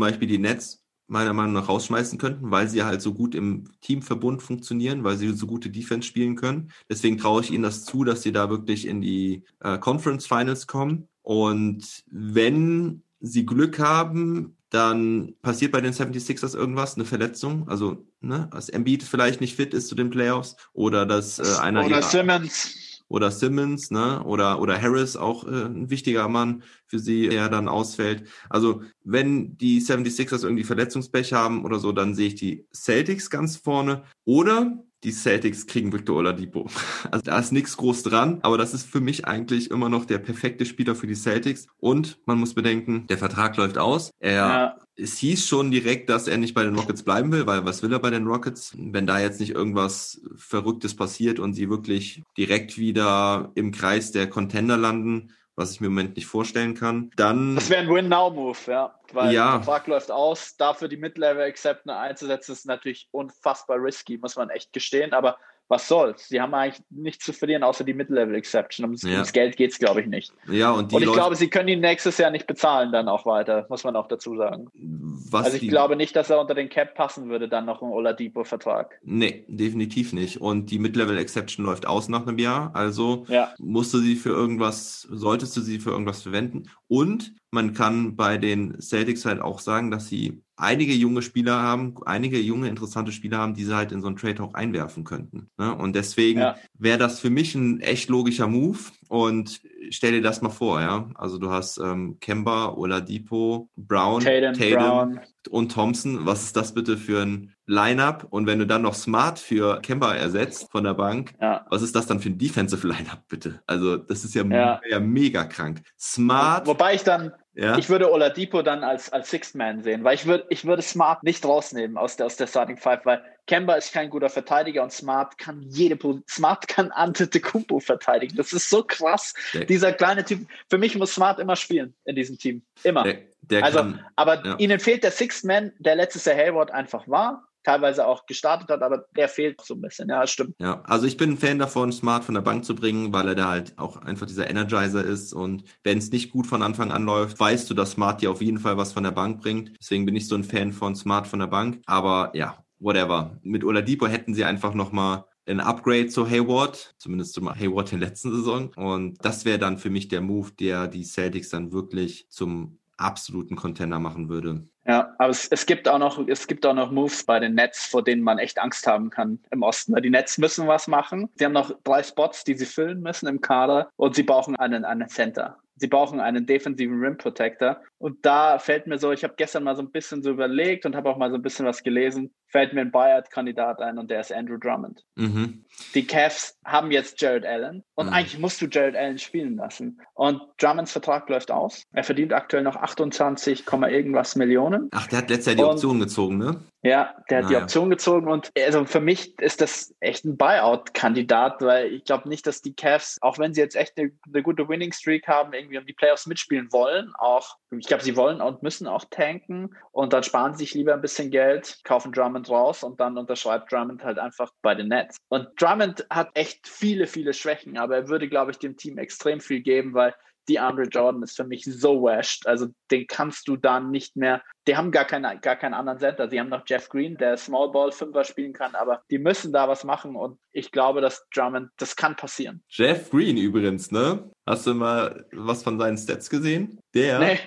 Beispiel die Nets meiner Meinung nach rausschmeißen könnten, weil sie halt so gut im Teamverbund funktionieren, weil sie so gute Defense spielen können. Deswegen traue ich ihnen das zu, dass sie da wirklich in die äh, Conference Finals kommen. Und wenn sie Glück haben, dann passiert bei den 76ers irgendwas, eine Verletzung, also ne, dass Embiid vielleicht nicht fit ist zu den Playoffs oder dass äh, einer oder Simmons. Oder Simmons, ne, oder oder Harris auch äh, ein wichtiger Mann für sie, der dann ausfällt. Also wenn die 76ers irgendwie Verletzungspech haben oder so, dann sehe ich die Celtics ganz vorne. Oder die Celtics kriegen Victor Oladipo. Also da ist nichts groß dran, aber das ist für mich eigentlich immer noch der perfekte Spieler für die Celtics. Und man muss bedenken, der Vertrag läuft aus. Er, ja. es hieß schon direkt, dass er nicht bei den Rockets bleiben will, weil was will er bei den Rockets? Wenn da jetzt nicht irgendwas Verrücktes passiert und sie wirklich direkt wieder im Kreis der Contender landen, was ich mir im Moment nicht vorstellen kann. Dann. Das wäre ein Win-Now-Move, ja. Weil ja. der Vertrag läuft aus. Dafür die Mid-Level-Acceptance einzusetzen, ist natürlich unfassbar risky, muss man echt gestehen. Aber was soll's? Sie haben eigentlich nichts zu verlieren, außer die Mid-Level-Exception. Ums, ja. ums Geld geht's, glaube ich, nicht. Ja, und, und ich Leute, glaube, sie können ihn nächstes Jahr nicht bezahlen, dann auch weiter, muss man auch dazu sagen. Was also ich die, glaube nicht, dass er unter den Cap passen würde, dann noch ein Oladipo-Vertrag. Nee, definitiv nicht. Und die Mid-Level-Exception läuft aus nach einem Jahr, also ja. musst du sie für irgendwas, solltest du sie für irgendwas verwenden. Und man kann bei den Celtics halt auch sagen, dass sie einige junge Spieler haben, einige junge interessante Spieler haben, die sie halt in so einen Trade auch einwerfen könnten. Ne? Und deswegen ja. wäre das für mich ein echt logischer Move. Und stell dir das mal vor, ja. Also du hast ähm, Kemba, Oladipo, Brown, Tatum, Tatum Brown. und Thompson. Was ist das bitte für ein Lineup? Und wenn du dann noch Smart für Kemba ersetzt von der Bank, ja. was ist das dann für ein Defensive Lineup bitte? Also das ist ja, ja. ja mega krank. Smart. Wobei ich dann ja? ich würde Oladipo dann als, als Sixth Man sehen, weil ich würde, ich würde Smart nicht rausnehmen aus der, aus der Starting Five, weil Kemba ist kein guter Verteidiger und Smart kann jede Smart kann Antetokounmpo verteidigen. Das ist so krass. Der, Dieser kleine Typ. Für mich muss Smart immer spielen in diesem Team. Immer. Der, der also, kann, aber ja. ihnen fehlt der Sixth Man, der letztes Jahr Hayward einfach war teilweise auch gestartet hat, aber der fehlt so ein bisschen. Ja, stimmt. Ja, also ich bin ein Fan davon, Smart von der Bank zu bringen, weil er da halt auch einfach dieser Energizer ist und wenn es nicht gut von Anfang an läuft, weißt du, dass Smart dir auf jeden Fall was von der Bank bringt. Deswegen bin ich so ein Fan von Smart von der Bank. Aber ja, whatever. Mit Oladipo hätten sie einfach nochmal ein Upgrade zu Hayward, zumindest zum Hayward der letzten Saison. Und das wäre dann für mich der Move, der die Celtics dann wirklich zum absoluten Contender machen würde. Ja, aber es, es, gibt auch noch, es gibt auch noch Moves bei den Nets, vor denen man echt Angst haben kann im Osten. Die Nets müssen was machen. Sie haben noch drei Spots, die sie füllen müssen im Kader und sie brauchen einen, einen Center. Sie brauchen einen defensiven Rim Protector. Und da fällt mir so, ich habe gestern mal so ein bisschen so überlegt und habe auch mal so ein bisschen was gelesen fällt mir ein Bayard-Kandidat ein und der ist Andrew Drummond. Mhm. Die Cavs haben jetzt Jared Allen und mhm. eigentlich musst du Jared Allen spielen lassen. Und Drummonds Vertrag läuft aus. Er verdient aktuell noch 28, irgendwas Millionen. Ach, der hat letztes Jahr die Option gezogen, ne? Ja, der hat naja. die Option gezogen und also für mich ist das echt ein Buyout-Kandidat, weil ich glaube nicht, dass die Cavs, auch wenn sie jetzt echt eine, eine gute Winning Streak haben, irgendwie um die Playoffs mitspielen wollen, auch ich glaube, sie wollen und müssen auch tanken und dann sparen sie sich lieber ein bisschen Geld, kaufen Drummond Drummond raus und dann unterschreibt Drummond halt einfach bei den Nets. Und Drummond hat echt viele, viele Schwächen, aber er würde, glaube ich, dem Team extrem viel geben, weil die Andre Jordan ist für mich so washed. Also den kannst du dann nicht mehr. Die haben gar, keine, gar keinen anderen Center. Sie haben noch Jeff Green, der Small Ball Fünfer spielen kann, aber die müssen da was machen und ich glaube, dass Drummond, das kann passieren. Jeff Green übrigens, ne? Hast du mal was von seinen Stats gesehen? Der, nee.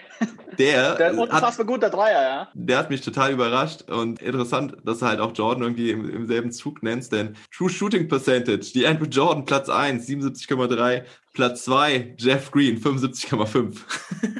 der, der unfassbar hat, guter Dreier, ja. Der hat mich total überrascht und interessant, dass er halt auch Jordan irgendwie im, im selben Zug nennt, denn True Shooting Percentage, die Andrew Jordan Platz 1, 77,3, Platz 2, Jeff Green, 75,5.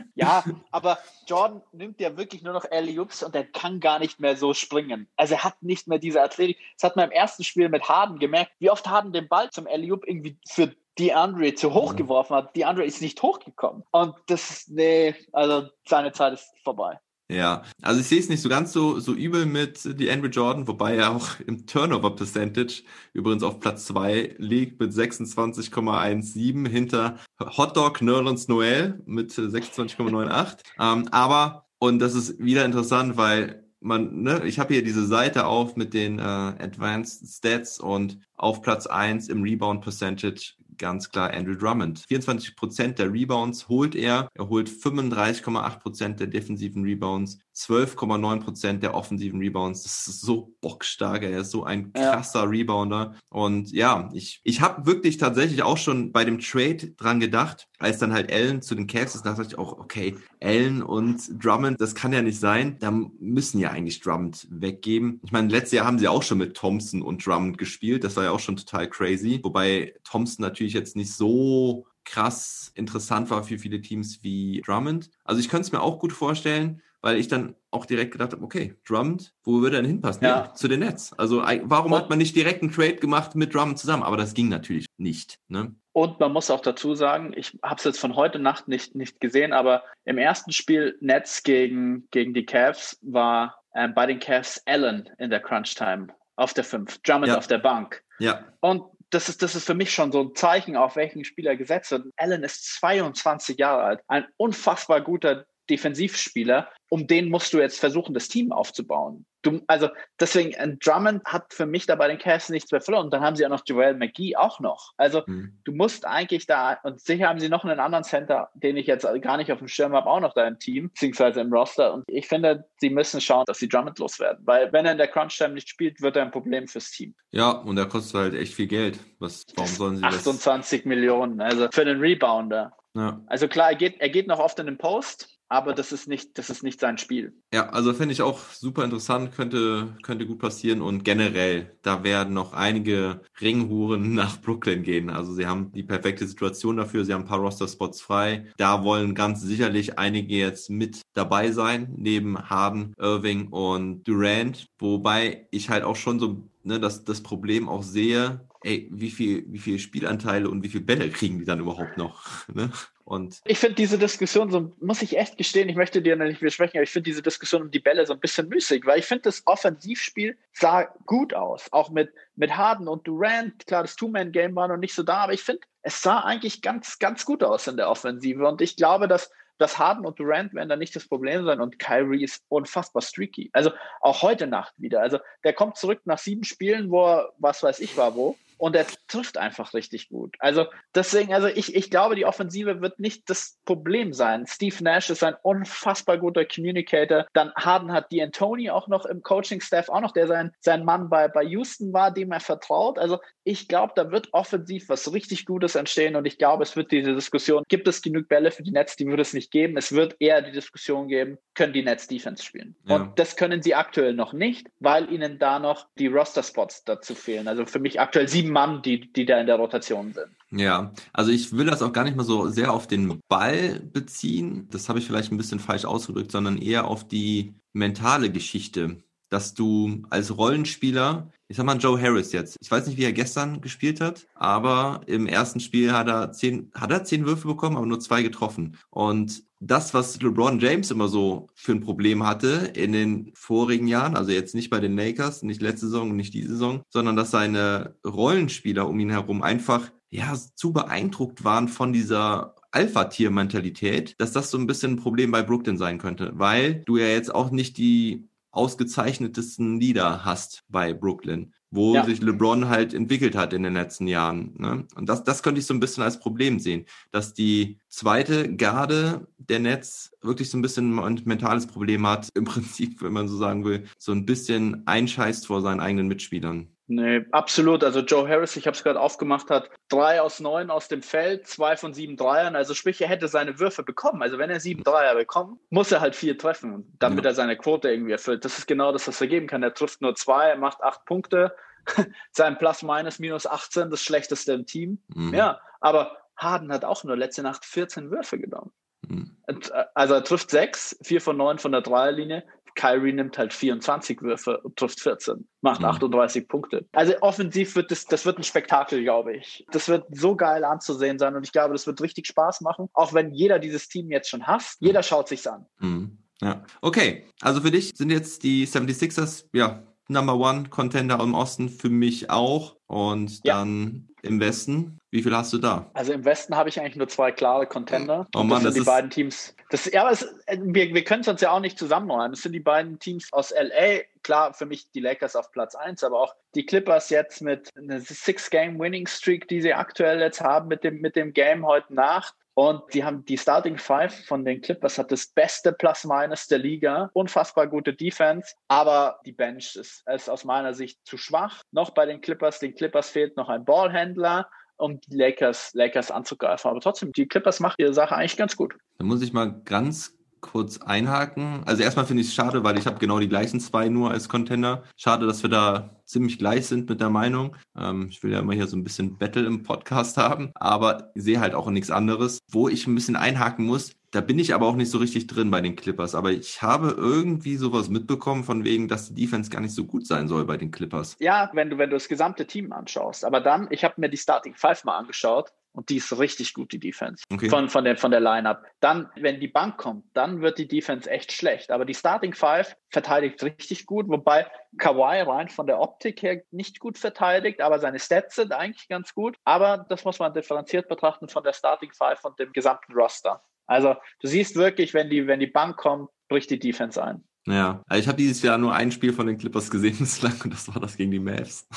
Ja, aber Jordan nimmt ja wirklich nur noch Alley-Oops und er kann gar nicht mehr so springen. Also er hat nicht mehr diese Athletik. Das hat man im ersten Spiel mit Harden gemerkt, wie oft Harden den Ball zum Alley-Oop irgendwie für DeAndre zu hoch mhm. geworfen hat. DeAndre ist nicht hochgekommen. Und das ist, nee, also seine Zeit ist vorbei. Ja, also ich sehe es nicht so ganz so, so übel mit die Andrew Jordan, wobei er auch im Turnover Percentage übrigens auf Platz zwei liegt mit 26,17 hinter Hotdog Nerlens Noel mit 26,98. ähm, aber, und das ist wieder interessant, weil man, ne, ich habe hier diese Seite auf mit den äh, Advanced Stats und auf Platz eins im Rebound Percentage ganz klar Andrew Drummond. 24 Prozent der Rebounds holt er. Er holt 35,8 Prozent der defensiven Rebounds, 12,9 Prozent der offensiven Rebounds. Das ist so bockstark. Er ist so ein krasser ja. Rebounder. Und ja, ich, ich habe wirklich tatsächlich auch schon bei dem Trade dran gedacht, als dann halt Allen zu den Cavs ist, dachte ich auch, okay, Allen und Drummond, das kann ja nicht sein. Da müssen ja eigentlich Drummond weggeben. Ich meine, letztes Jahr haben sie auch schon mit Thompson und Drummond gespielt. Das war ja auch schon total crazy. Wobei Thompson natürlich jetzt nicht so krass interessant war für viele Teams wie Drummond. Also ich könnte es mir auch gut vorstellen, weil ich dann auch direkt gedacht habe, okay, Drummond, wo würde er denn hinpassen? Ja. ja. zu den Nets. Also warum hat man nicht direkt einen Trade gemacht mit Drummond zusammen? Aber das ging natürlich nicht. Ne? Und man muss auch dazu sagen, ich habe es jetzt von heute Nacht nicht, nicht gesehen, aber im ersten Spiel Nets gegen, gegen die Cavs war ähm, bei den Cavs Allen in der Crunch Time auf der 5, Drummond ja. auf der Bank. Ja. Und das ist, das ist für mich schon so ein Zeichen, auf welchen Spieler gesetzt wird. Allen ist 22 Jahre alt, ein unfassbar guter Defensivspieler, um den musst du jetzt versuchen, das Team aufzubauen. Du, also deswegen, ein Drummond hat für mich da bei den Cavs nichts mehr verloren. Und dann haben sie auch noch Joel McGee auch noch. Also mhm. du musst eigentlich da, und sicher haben sie noch einen anderen Center, den ich jetzt gar nicht auf dem Schirm habe, auch noch da im Team, beziehungsweise im Roster. Und ich finde, sie müssen schauen, dass sie Drummond loswerden. Weil wenn er in der Crunch-Time nicht spielt, wird er ein Problem fürs Team. Ja, und er kostet halt echt viel Geld. Was, warum sollen sie 28 das? Millionen, also für einen Rebounder. Ja. Also klar, er geht, er geht noch oft in den Post, aber das ist nicht, das ist nicht sein Spiel. Ja, also finde ich auch super interessant, könnte, könnte gut passieren und generell, da werden noch einige Ringhuren nach Brooklyn gehen. Also sie haben die perfekte Situation dafür, sie haben ein paar Roster-Spots frei. Da wollen ganz sicherlich einige jetzt mit dabei sein, neben Harden, Irving und Durant, wobei ich halt auch schon so ne, das, das Problem auch sehe, ey, wie viel, wie viel Spielanteile und wie viel Bälle kriegen die dann überhaupt noch? Ne? Und ich finde diese Diskussion so, muss ich echt gestehen, ich möchte dir nicht widersprechen, aber ich finde diese Diskussion um die Bälle so ein bisschen müßig, weil ich finde, das Offensivspiel sah gut aus. Auch mit, mit Harden und Durant. Klar, das Two-Man-Game war noch nicht so da, aber ich finde, es sah eigentlich ganz, ganz gut aus in der Offensive. Und ich glaube, dass dass Harden und Durant werden da nicht das Problem sein und Kyrie ist unfassbar streaky. Also auch heute Nacht wieder. Also der kommt zurück nach sieben Spielen, wo er, was weiß ich war wo, und er trifft einfach richtig gut. Also deswegen, also ich, ich glaube, die Offensive wird nicht das Problem sein. Steve Nash ist ein unfassbar guter Communicator. Dann Harden hat die Anthony auch noch im Coaching-Staff, auch noch, der sein, sein Mann bei, bei Houston war, dem er vertraut. Also ich glaube, da wird offensiv was richtig Gutes entstehen und ich glaube, es wird diese Diskussion, gibt es genug Bälle für die Nets, die würde es nicht geben. Es wird eher die Diskussion geben, können die Nets Defense spielen. Ja. Und das können sie aktuell noch nicht, weil ihnen da noch die Roster-Spots dazu fehlen. Also für mich aktuell sieben Mann, die, die da in der Rotation sind. Ja, also ich will das auch gar nicht mal so sehr auf den Ball beziehen. Das habe ich vielleicht ein bisschen falsch ausgedrückt, sondern eher auf die mentale Geschichte, dass du als Rollenspieler, ich sag mal Joe Harris jetzt, ich weiß nicht, wie er gestern gespielt hat, aber im ersten Spiel hat er zehn, hat er zehn Würfe bekommen, aber nur zwei getroffen. Und das, was LeBron James immer so für ein Problem hatte in den vorigen Jahren, also jetzt nicht bei den Lakers, nicht letzte Saison und nicht diese Saison, sondern dass seine Rollenspieler um ihn herum einfach ja zu beeindruckt waren von dieser Alpha-Tier-Mentalität, dass das so ein bisschen ein Problem bei Brooklyn sein könnte, weil du ja jetzt auch nicht die ausgezeichnetesten Lieder hast bei Brooklyn wo ja. sich LeBron halt entwickelt hat in den letzten Jahren. Ne? Und das, das könnte ich so ein bisschen als Problem sehen, dass die zweite Garde der Netz wirklich so ein bisschen ein mentales Problem hat, im Prinzip, wenn man so sagen will, so ein bisschen einscheißt vor seinen eigenen Mitspielern. Nee, absolut. Also Joe Harris, ich habe es gerade aufgemacht, hat drei aus neun aus dem Feld, zwei von sieben Dreiern. Also sprich, er hätte seine Würfe bekommen. Also wenn er sieben Dreier bekommt, muss er halt vier treffen, damit ja. er seine Quote irgendwie erfüllt. Das ist genau das, was er geben kann. Er trifft nur zwei, er macht acht Punkte. Sein Plus minus minus 18, das schlechteste im Team. Mhm. Ja, aber Harden hat auch nur letzte Nacht 14 Würfe genommen. Mhm. Äh, also er trifft sechs, vier von neun von der Dreierlinie. Kyrie nimmt halt 24 Würfe und trifft 14, macht mhm. 38 Punkte. Also offensiv wird das, das wird ein Spektakel, glaube ich. Das wird so geil anzusehen sein und ich glaube, das wird richtig Spaß machen, auch wenn jeder dieses Team jetzt schon hasst. Jeder schaut sich's an. Mhm. Ja, okay. Also für dich sind jetzt die 76ers, ja, Number One Contender im Osten, für mich auch. Und ja. dann im Westen, wie viel hast du da? Also im Westen habe ich eigentlich nur zwei klare Contender. Oh Mann, das, das sind die beiden Teams. Das, ja, aber es, wir, wir können es uns ja auch nicht zusammenräumen. Das sind die beiden Teams aus LA. Klar, für mich die Lakers auf Platz 1, aber auch die Clippers jetzt mit einer Six-Game-Winning-Streak, die sie aktuell jetzt haben mit dem, mit dem Game heute Nacht. Und die haben die Starting Five von den Clippers hat das beste Plus-Minus der Liga. Unfassbar gute Defense. Aber die Bench ist, ist aus meiner Sicht zu schwach. Noch bei den Clippers. Den Clippers fehlt noch ein Ballhändler um die Lakers, Lakers anzugreifen. Aber trotzdem, die Clippers machen ihre Sache eigentlich ganz gut. Da muss ich mal ganz kurz einhaken. Also erstmal finde ich es schade, weil ich habe genau die gleichen zwei nur als Contender. Schade, dass wir da ziemlich gleich sind mit der Meinung. Ähm, ich will ja immer hier so ein bisschen Battle im Podcast haben, aber sehe halt auch nichts anderes. Wo ich ein bisschen einhaken muss, da bin ich aber auch nicht so richtig drin bei den Clippers. Aber ich habe irgendwie sowas mitbekommen von wegen, dass die Defense gar nicht so gut sein soll bei den Clippers. Ja, wenn du, wenn du das gesamte Team anschaust. Aber dann, ich habe mir die Starting Five mal angeschaut und die ist richtig gut, die Defense. Okay. Von, von der, von der Lineup. Dann, wenn die Bank kommt, dann wird die Defense echt schlecht. Aber die Starting Five verteidigt richtig gut, wobei Kawhi rein von der Optik her nicht gut verteidigt, aber seine Stats sind eigentlich ganz gut. Aber das muss man differenziert betrachten von der Starting Five und dem gesamten Roster. Also du siehst wirklich, wenn die, wenn die Bank kommt, bricht die Defense ein. Ja, also ich habe dieses Jahr nur ein Spiel von den Clippers gesehen bislang und das war das gegen die Mavs.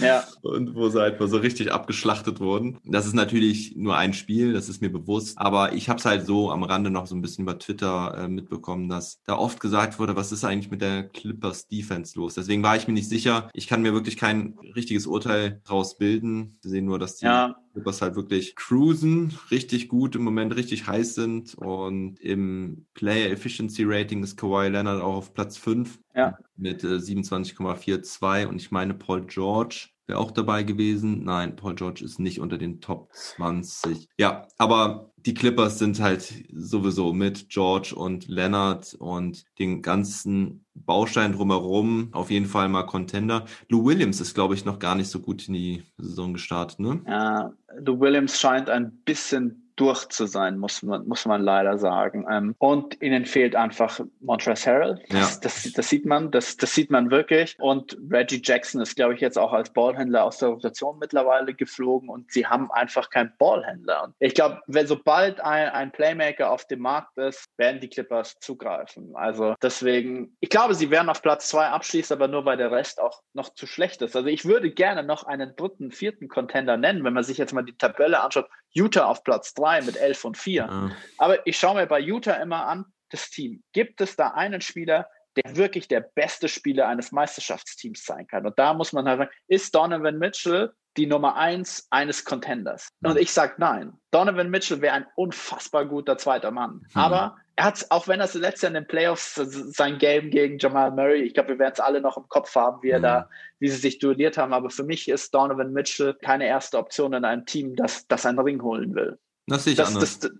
Ja. Und wo sie halt mal so richtig abgeschlachtet wurden. Das ist natürlich nur ein Spiel, das ist mir bewusst, aber ich habe es halt so am Rande noch so ein bisschen über Twitter äh, mitbekommen, dass da oft gesagt wurde, was ist eigentlich mit der Clippers Defense los? Deswegen war ich mir nicht sicher. Ich kann mir wirklich kein richtiges Urteil draus bilden. Wir sehen nur, dass die ja. Clippers halt wirklich cruisen, richtig gut im Moment, richtig heiß sind und im Player Efficiency Rating ist Kawhi Leonard auch auf Platz 5 ja. mit äh, 27,42 und ich meine Paul George wäre auch dabei gewesen. Nein, Paul George ist nicht unter den Top 20. Ja, aber die Clippers sind halt sowieso mit George und Leonard und den ganzen Baustein drumherum auf jeden Fall mal Contender. Lou Williams ist, glaube ich, noch gar nicht so gut in die Saison gestartet, ne? Ja, Lou Williams scheint ein bisschen durch zu sein, muss man, muss man leider sagen. Ähm, und ihnen fehlt einfach Montrezl Harrell. Das, ja. das, das, sieht man, das, das sieht man wirklich. Und Reggie Jackson ist, glaube ich, jetzt auch als Ballhändler aus der Rotation mittlerweile geflogen und sie haben einfach keinen Ballhändler. Und ich glaube, wenn sobald ein, ein Playmaker auf dem Markt ist, werden die Clippers zugreifen. Also deswegen, ich glaube, sie werden auf Platz zwei abschließen, aber nur weil der Rest auch noch zu schlecht ist. Also ich würde gerne noch einen dritten, vierten Contender nennen, wenn man sich jetzt mal die Tabelle anschaut. Utah auf Platz 3 mit 11 und 4. Ja. Aber ich schaue mir bei Utah immer an, das Team. Gibt es da einen Spieler, der wirklich der beste Spieler eines Meisterschaftsteams sein kann? Und da muss man halt sagen, ist Donovan Mitchell die Nummer 1 eines Contenders? Und ich sage nein. Donovan Mitchell wäre ein unfassbar guter zweiter Mann. Hm. Aber er hat, auch wenn er letztes Jahr in den Playoffs sein Game gegen Jamal Murray, ich glaube, wir werden es alle noch im Kopf haben, wie er mhm. da, wie sie sich duelliert haben. Aber für mich ist Donovan Mitchell keine erste Option in einem Team, das, das einen Ring holen will. Das sehe ich das, anders. Das,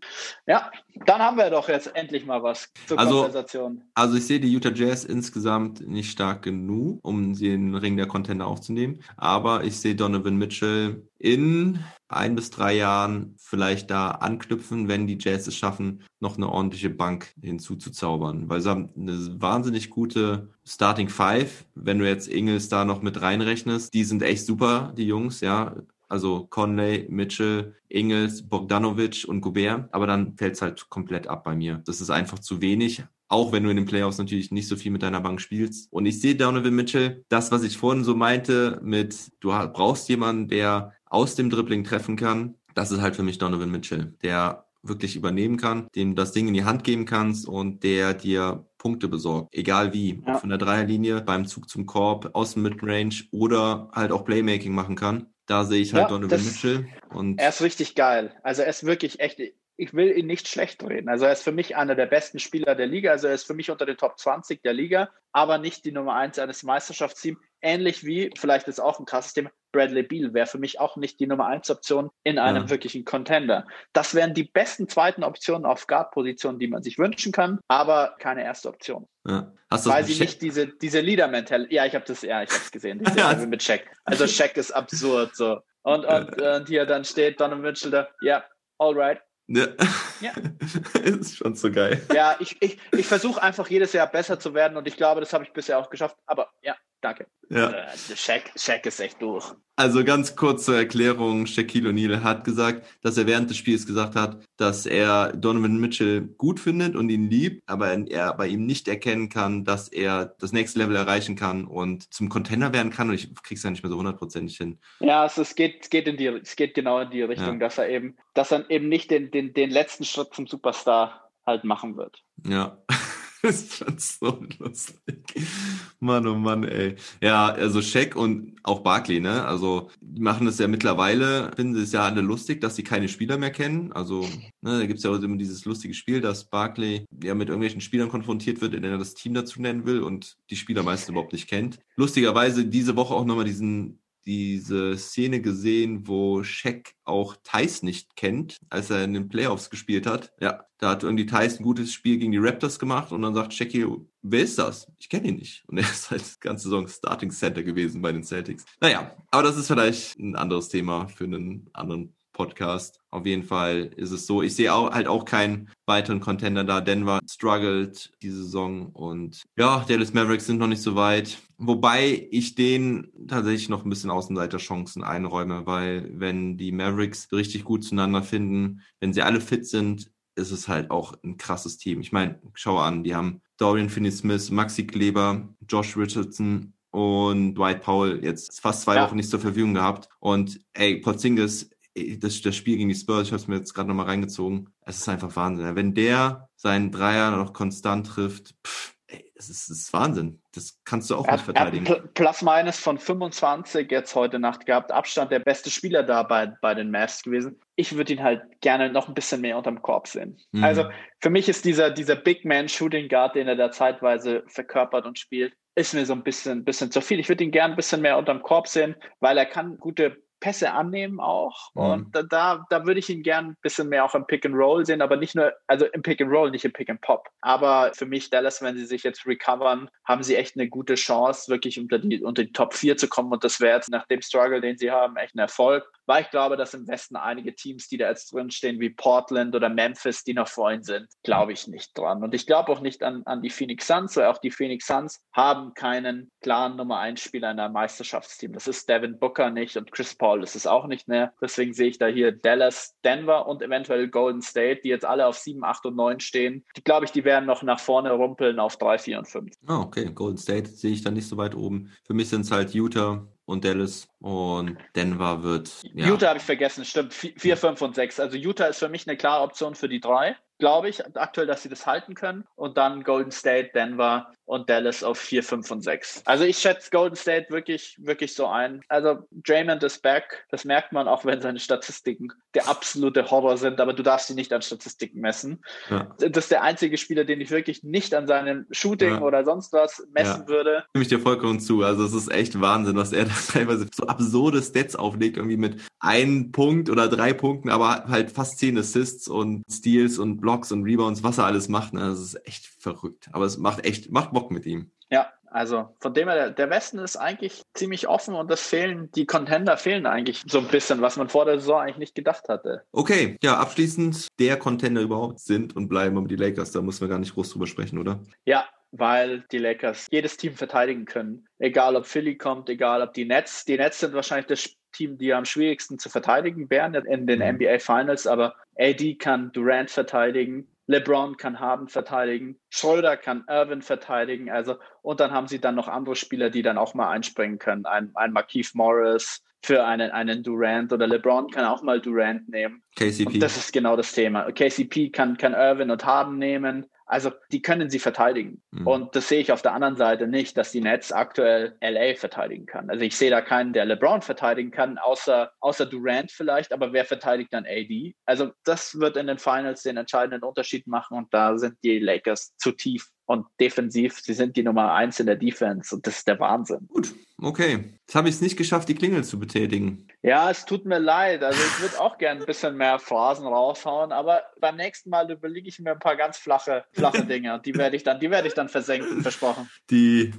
ja, dann haben wir doch jetzt endlich mal was zur also, Konversation. Also ich sehe die Utah Jazz insgesamt nicht stark genug, um den Ring der Contender aufzunehmen. Aber ich sehe Donovan Mitchell in ein bis drei Jahren vielleicht da anknüpfen, wenn die Jazz es schaffen, noch eine ordentliche Bank hinzuzuzaubern. Weil sie haben eine wahnsinnig gute Starting Five. Wenn du jetzt Ingels da noch mit reinrechnest, die sind echt super, die Jungs, ja. Also Conley, Mitchell, Ingels, Bogdanovic und Gobert. Aber dann fällt es halt komplett ab bei mir. Das ist einfach zu wenig. Auch wenn du in den Playoffs natürlich nicht so viel mit deiner Bank spielst. Und ich sehe Donovan Mitchell, das, was ich vorhin so meinte, mit du brauchst jemanden, der aus dem Dribbling treffen kann. Das ist halt für mich Donovan Mitchell, der wirklich übernehmen kann, dem das Ding in die Hand geben kannst und der dir Punkte besorgt. Egal wie. Ja. Von der Dreierlinie, beim Zug zum Korb, aus dem Midrange oder halt auch Playmaking machen kann. Da sehe ich halt ja, Donovan Mitchell. Und er ist richtig geil. Also er ist wirklich echt, ich will ihn nicht schlecht reden. Also er ist für mich einer der besten Spieler der Liga. Also er ist für mich unter den Top 20 der Liga, aber nicht die Nummer 1 eines Meisterschaftsteams. Ähnlich wie, vielleicht ist auch ein krasses Thema, Bradley Beal wäre für mich auch nicht die Nummer 1 Option in einem ja. wirklichen Contender. Das wären die besten zweiten Optionen auf Guard-Positionen, die man sich wünschen kann, aber keine erste Option. Ja. Weil sie nicht diese, diese Leader-Mental, ja, ich habe das, ja, ich habe es gesehen, diese ja. mit Shaq. Also Shaq ist absurd so. Und, und, und hier dann steht Donovan Mitchell da, ja, alright, ja. ja. ist schon so geil. Ja, ich, ich, ich versuche einfach jedes Jahr besser zu werden und ich glaube, das habe ich bisher auch geschafft. Aber ja, danke. Ja. Äh, Shaq, Shaq ist echt durch. Also ganz kurz zur Erklärung, Shaquille O'Neal hat gesagt, dass er während des Spiels gesagt hat, dass er Donovan Mitchell gut findet und ihn liebt, aber er bei ihm nicht erkennen kann, dass er das nächste Level erreichen kann und zum Contender werden kann und ich krieg's ja nicht mehr so hundertprozentig hin. Ja, also es geht, es geht in die, es geht genau in die Richtung, ja. dass er eben, dass er eben nicht den, den, den letzten Schritt zum Superstar halt machen wird. Ja. Das ist schon so lustig. Mann, oh Mann, ey. Ja, also Shaq und auch Barkley, ne? Also, die machen es ja mittlerweile, finden es ja alle lustig, dass sie keine Spieler mehr kennen. Also, ne, da gibt's ja auch immer dieses lustige Spiel, dass Barkley ja mit irgendwelchen Spielern konfrontiert wird, in denen er das Team dazu nennen will und die Spieler meistens überhaupt nicht kennt. Lustigerweise diese Woche auch nochmal diesen diese Szene gesehen, wo Shaq auch Thais nicht kennt, als er in den Playoffs gespielt hat. Ja, da hat irgendwie Thais ein gutes Spiel gegen die Raptors gemacht und dann sagt Shaq, wer ist das? Ich kenne ihn nicht. Und er ist halt die ganze Saison Starting Center gewesen bei den Celtics. Naja, aber das ist vielleicht ein anderes Thema für einen anderen Podcast. Auf jeden Fall ist es so. Ich sehe auch, halt auch keinen weiteren Contender da. Denver struggled diese Saison und ja, Dallas Mavericks sind noch nicht so weit. Wobei ich denen tatsächlich noch ein bisschen Außenseiterchancen einräume, weil wenn die Mavericks richtig gut zueinander finden, wenn sie alle fit sind, ist es halt auch ein krasses Team. Ich meine, schau an, die haben Dorian Finney-Smith, Maxi Kleber, Josh Richardson und Dwight Powell jetzt fast zwei ja. Wochen nicht zur Verfügung gehabt. Und ey, Porzingis das, das Spiel gegen die Spurs, ich habe es mir jetzt gerade nochmal reingezogen, es ist einfach Wahnsinn. Wenn der seinen Dreier noch konstant trifft, pff, ey, das ist, das ist Wahnsinn. Das kannst du auch er nicht verteidigen. Er hat Plus minus von 25 jetzt heute Nacht gehabt. Abstand der beste Spieler da bei, bei den Mavs gewesen. Ich würde ihn halt gerne noch ein bisschen mehr unterm Korb sehen. Mhm. Also für mich ist dieser, dieser Big Man Shooting Guard, den er da zeitweise verkörpert und spielt, ist mir so ein bisschen, bisschen zu viel. Ich würde ihn gern ein bisschen mehr unterm Korb sehen, weil er kann gute Pässe annehmen auch. Mhm. Und da, da, da würde ich ihn gern ein bisschen mehr auch im Pick and Roll sehen, aber nicht nur, also im Pick and Roll, nicht im Pick and Pop. Aber für mich, Dallas, wenn sie sich jetzt recovern, haben sie echt eine gute Chance, wirklich unter die, unter die Top 4 zu kommen. Und das wäre jetzt nach dem Struggle, den sie haben, echt ein Erfolg. Weil ich glaube, dass im Westen einige Teams, die da jetzt drin stehen, wie Portland oder Memphis, die noch vorhin sind, glaube ich nicht dran. Und ich glaube auch nicht an, an die Phoenix Suns, weil auch die Phoenix Suns haben keinen klaren Nummer 1 Spieler in einem Meisterschaftsteam. Das ist Devin Booker nicht und Chris Paul ist es auch nicht mehr. Deswegen sehe ich da hier Dallas, Denver und eventuell Golden State, die jetzt alle auf 7, 8 und 9 stehen. Die glaube ich, die werden noch nach vorne rumpeln auf 3, 4 und 5. Ah, okay. Golden State sehe ich da nicht so weit oben. Für mich sind es halt Utah und Dallas und Denver wird. Ja. Utah habe ich vergessen, stimmt. 4, 5 und 6. Also Utah ist für mich eine klare Option für die drei glaube ich, aktuell, dass sie das halten können. Und dann Golden State, Denver und Dallas auf 4, 5 und 6. Also ich schätze Golden State wirklich, wirklich so ein. Also Draymond ist back. Das merkt man auch, wenn seine Statistiken der absolute Horror sind, aber du darfst sie nicht an Statistiken messen. Ja. Das ist der einzige Spieler, den ich wirklich nicht an seinem Shooting ja. oder sonst was messen ja. würde. Stimme ich dir vollkommen zu. Also es ist echt Wahnsinn, was er da teilweise so absurde Stats auflegt, irgendwie mit einem Punkt oder drei Punkten, aber halt fast zehn Assists und Steals und Blocks und Rebounds, was er alles macht. Ne? Das ist echt verrückt. Aber es macht echt, macht Bock mit ihm. Ja, also von dem her, der Westen ist eigentlich ziemlich offen und das fehlen, die Contender fehlen eigentlich so ein bisschen, was man vor der Saison eigentlich nicht gedacht hatte. Okay, ja, abschließend, der Contender überhaupt sind und bleiben um die Lakers, da muss man gar nicht groß drüber sprechen, oder? Ja, weil die Lakers jedes Team verteidigen können. Egal ob Philly kommt, egal ob die Nets. Die Nets sind wahrscheinlich das Team, die am schwierigsten zu verteidigen wären in den NBA mhm. Finals, aber AD kann Durant verteidigen, LeBron kann Harden verteidigen, Schröder kann Irvin verteidigen, also und dann haben sie dann noch andere Spieler, die dann auch mal einspringen können. Ein, ein Markeith Morris für einen, einen Durant oder LeBron kann auch mal Durant nehmen. KCP. Und das ist genau das Thema. KCP kann, kann Irvin und Harden nehmen. Also die können sie verteidigen. Mhm. Und das sehe ich auf der anderen Seite nicht, dass die Nets aktuell LA verteidigen kann. Also ich sehe da keinen, der LeBron verteidigen kann, außer, außer Durant vielleicht, aber wer verteidigt dann AD? Also das wird in den Finals den entscheidenden Unterschied machen und da sind die Lakers zu tief und defensiv, sie sind die Nummer eins in der Defense und das ist der Wahnsinn. Gut, okay. Jetzt habe ich es nicht geschafft, die Klingel zu betätigen. Ja, es tut mir leid. Also ich würde auch gerne ein bisschen mehr Phrasen raushauen, aber beim nächsten Mal überlege ich mir ein paar ganz flache, flache Dinge und die werde ich dann, die werde ich dann versenken, versprochen. Die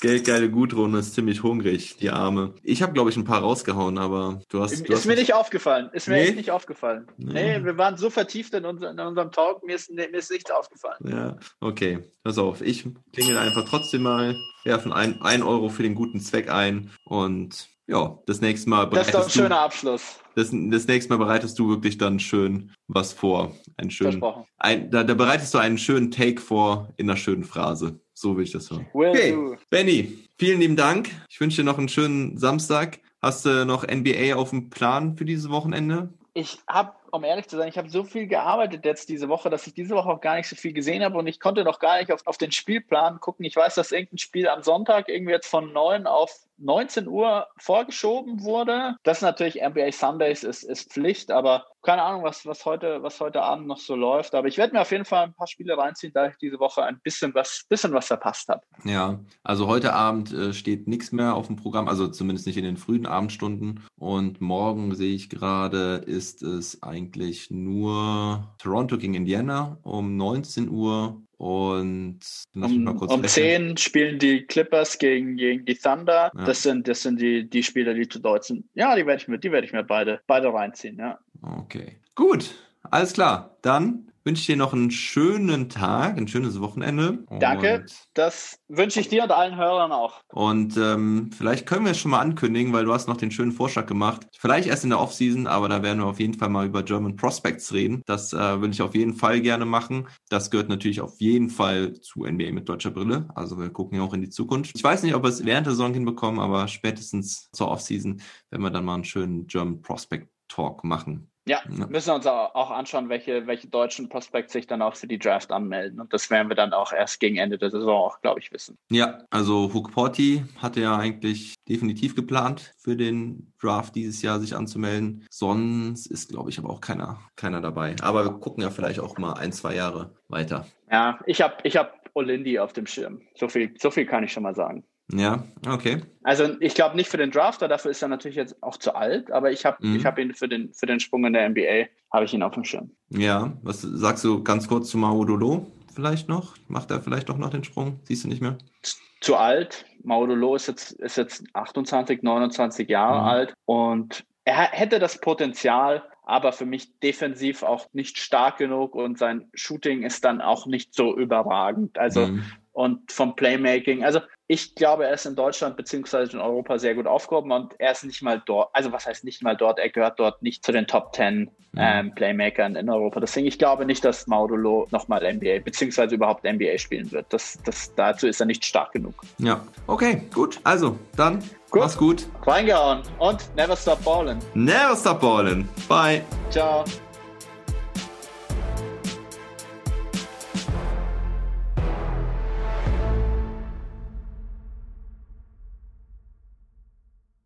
geldgeile Gudrun ist ziemlich hungrig, die Arme. Ich habe, glaube ich, ein paar rausgehauen, aber du hast. Du ist hast mir nicht aufgefallen. Ist mir nee? echt nicht aufgefallen. Nee. nee. wir waren so vertieft in, unser, in unserem Talk, mir ist, mir ist nichts aufgefallen. Ja, okay. Pass auf, ich klingel einfach trotzdem mal, werfen ein, ein Euro für den guten Zweck ein und ja, das nächste Mal Das ist doch ein schöner Abschluss. Das, das nächste Mal bereitest du wirklich dann schön was vor. Ein schön, ein, da, da bereitest du einen schönen Take vor in einer schönen Phrase. So will ich das hören. Will okay, do. Benny, vielen lieben Dank. Ich wünsche dir noch einen schönen Samstag. Hast du noch NBA auf dem Plan für dieses Wochenende? Ich habe um ehrlich zu sein, ich habe so viel gearbeitet jetzt diese Woche, dass ich diese Woche auch gar nicht so viel gesehen habe und ich konnte noch gar nicht auf, auf den Spielplan gucken. Ich weiß, dass irgendein Spiel am Sonntag irgendwie jetzt von 9 auf 19 Uhr vorgeschoben wurde. Das ist natürlich NBA Sundays ist, ist Pflicht, aber keine Ahnung, was, was, heute, was heute Abend noch so läuft. Aber ich werde mir auf jeden Fall ein paar Spiele reinziehen, da ich diese Woche ein bisschen was, bisschen was verpasst habe. Ja, also heute Abend äh, steht nichts mehr auf dem Programm, also zumindest nicht in den frühen Abendstunden. Und morgen sehe ich gerade, ist es eigentlich nur Toronto gegen Indiana um 19 Uhr und um, um 10 spielen die Clippers gegen, gegen die Thunder. Ja. Das sind, das sind die, die Spieler, die zu Deutsch sind. Ja, die werde ich mir, die werde ich mir beide, beide reinziehen, ja. Okay. Gut, alles klar. Dann wünsche ich dir noch einen schönen Tag, ein schönes Wochenende. Danke, das wünsche ich dir und allen Hörern auch. Und ähm, vielleicht können wir es schon mal ankündigen, weil du hast noch den schönen Vorschlag gemacht. Vielleicht erst in der Offseason, aber da werden wir auf jeden Fall mal über German Prospects reden. Das äh, will ich auf jeden Fall gerne machen. Das gehört natürlich auf jeden Fall zu NBA mit deutscher Brille. Also wir gucken ja auch in die Zukunft. Ich weiß nicht, ob wir es während der Saison hinbekommen, aber spätestens zur Offseason werden wir dann mal einen schönen German Prospect Talk machen. Ja, müssen wir uns auch anschauen, welche, welche deutschen Prospects sich dann auch für die Draft anmelden. Und das werden wir dann auch erst gegen Ende der Saison auch, glaube ich, wissen. Ja, also Hook Porty hatte ja eigentlich definitiv geplant, für den Draft dieses Jahr sich anzumelden. Sonst ist, glaube ich, aber auch keiner, keiner dabei. Aber wir gucken ja vielleicht auch mal ein, zwei Jahre weiter. Ja, ich habe ich hab Olindi auf dem Schirm. So viel, so viel kann ich schon mal sagen. Ja, okay. Also ich glaube nicht für den Drafter, dafür ist er natürlich jetzt auch zu alt, aber ich habe Mhm. ich hab ihn für den, für den Sprung in der NBA, habe ich ihn auf dem Schirm. Ja, was sagst du ganz kurz zu Maudolo vielleicht noch? Macht er vielleicht doch noch den Sprung? Siehst du nicht mehr? Zu alt. Maudolo ist jetzt, ist jetzt 28, 29 Jahre Mhm. alt und er hätte das Potenzial, aber für mich defensiv auch nicht stark genug und sein Shooting ist dann auch nicht so überragend. Also Mhm. Und vom Playmaking. Also ich glaube, er ist in Deutschland beziehungsweise in Europa sehr gut aufgehoben und er ist nicht mal dort, also was heißt nicht mal dort, er gehört dort nicht zu den Top 10 ähm, Playmakern in Europa. Deswegen, ich glaube nicht, dass Maudulo nochmal NBA beziehungsweise überhaupt NBA spielen wird. Das, das, dazu ist er nicht stark genug. Ja, okay, gut. Also, dann Gut. mach's gut. Reingehauen und never stop balling. Never stop ballin'. Bye. Ciao.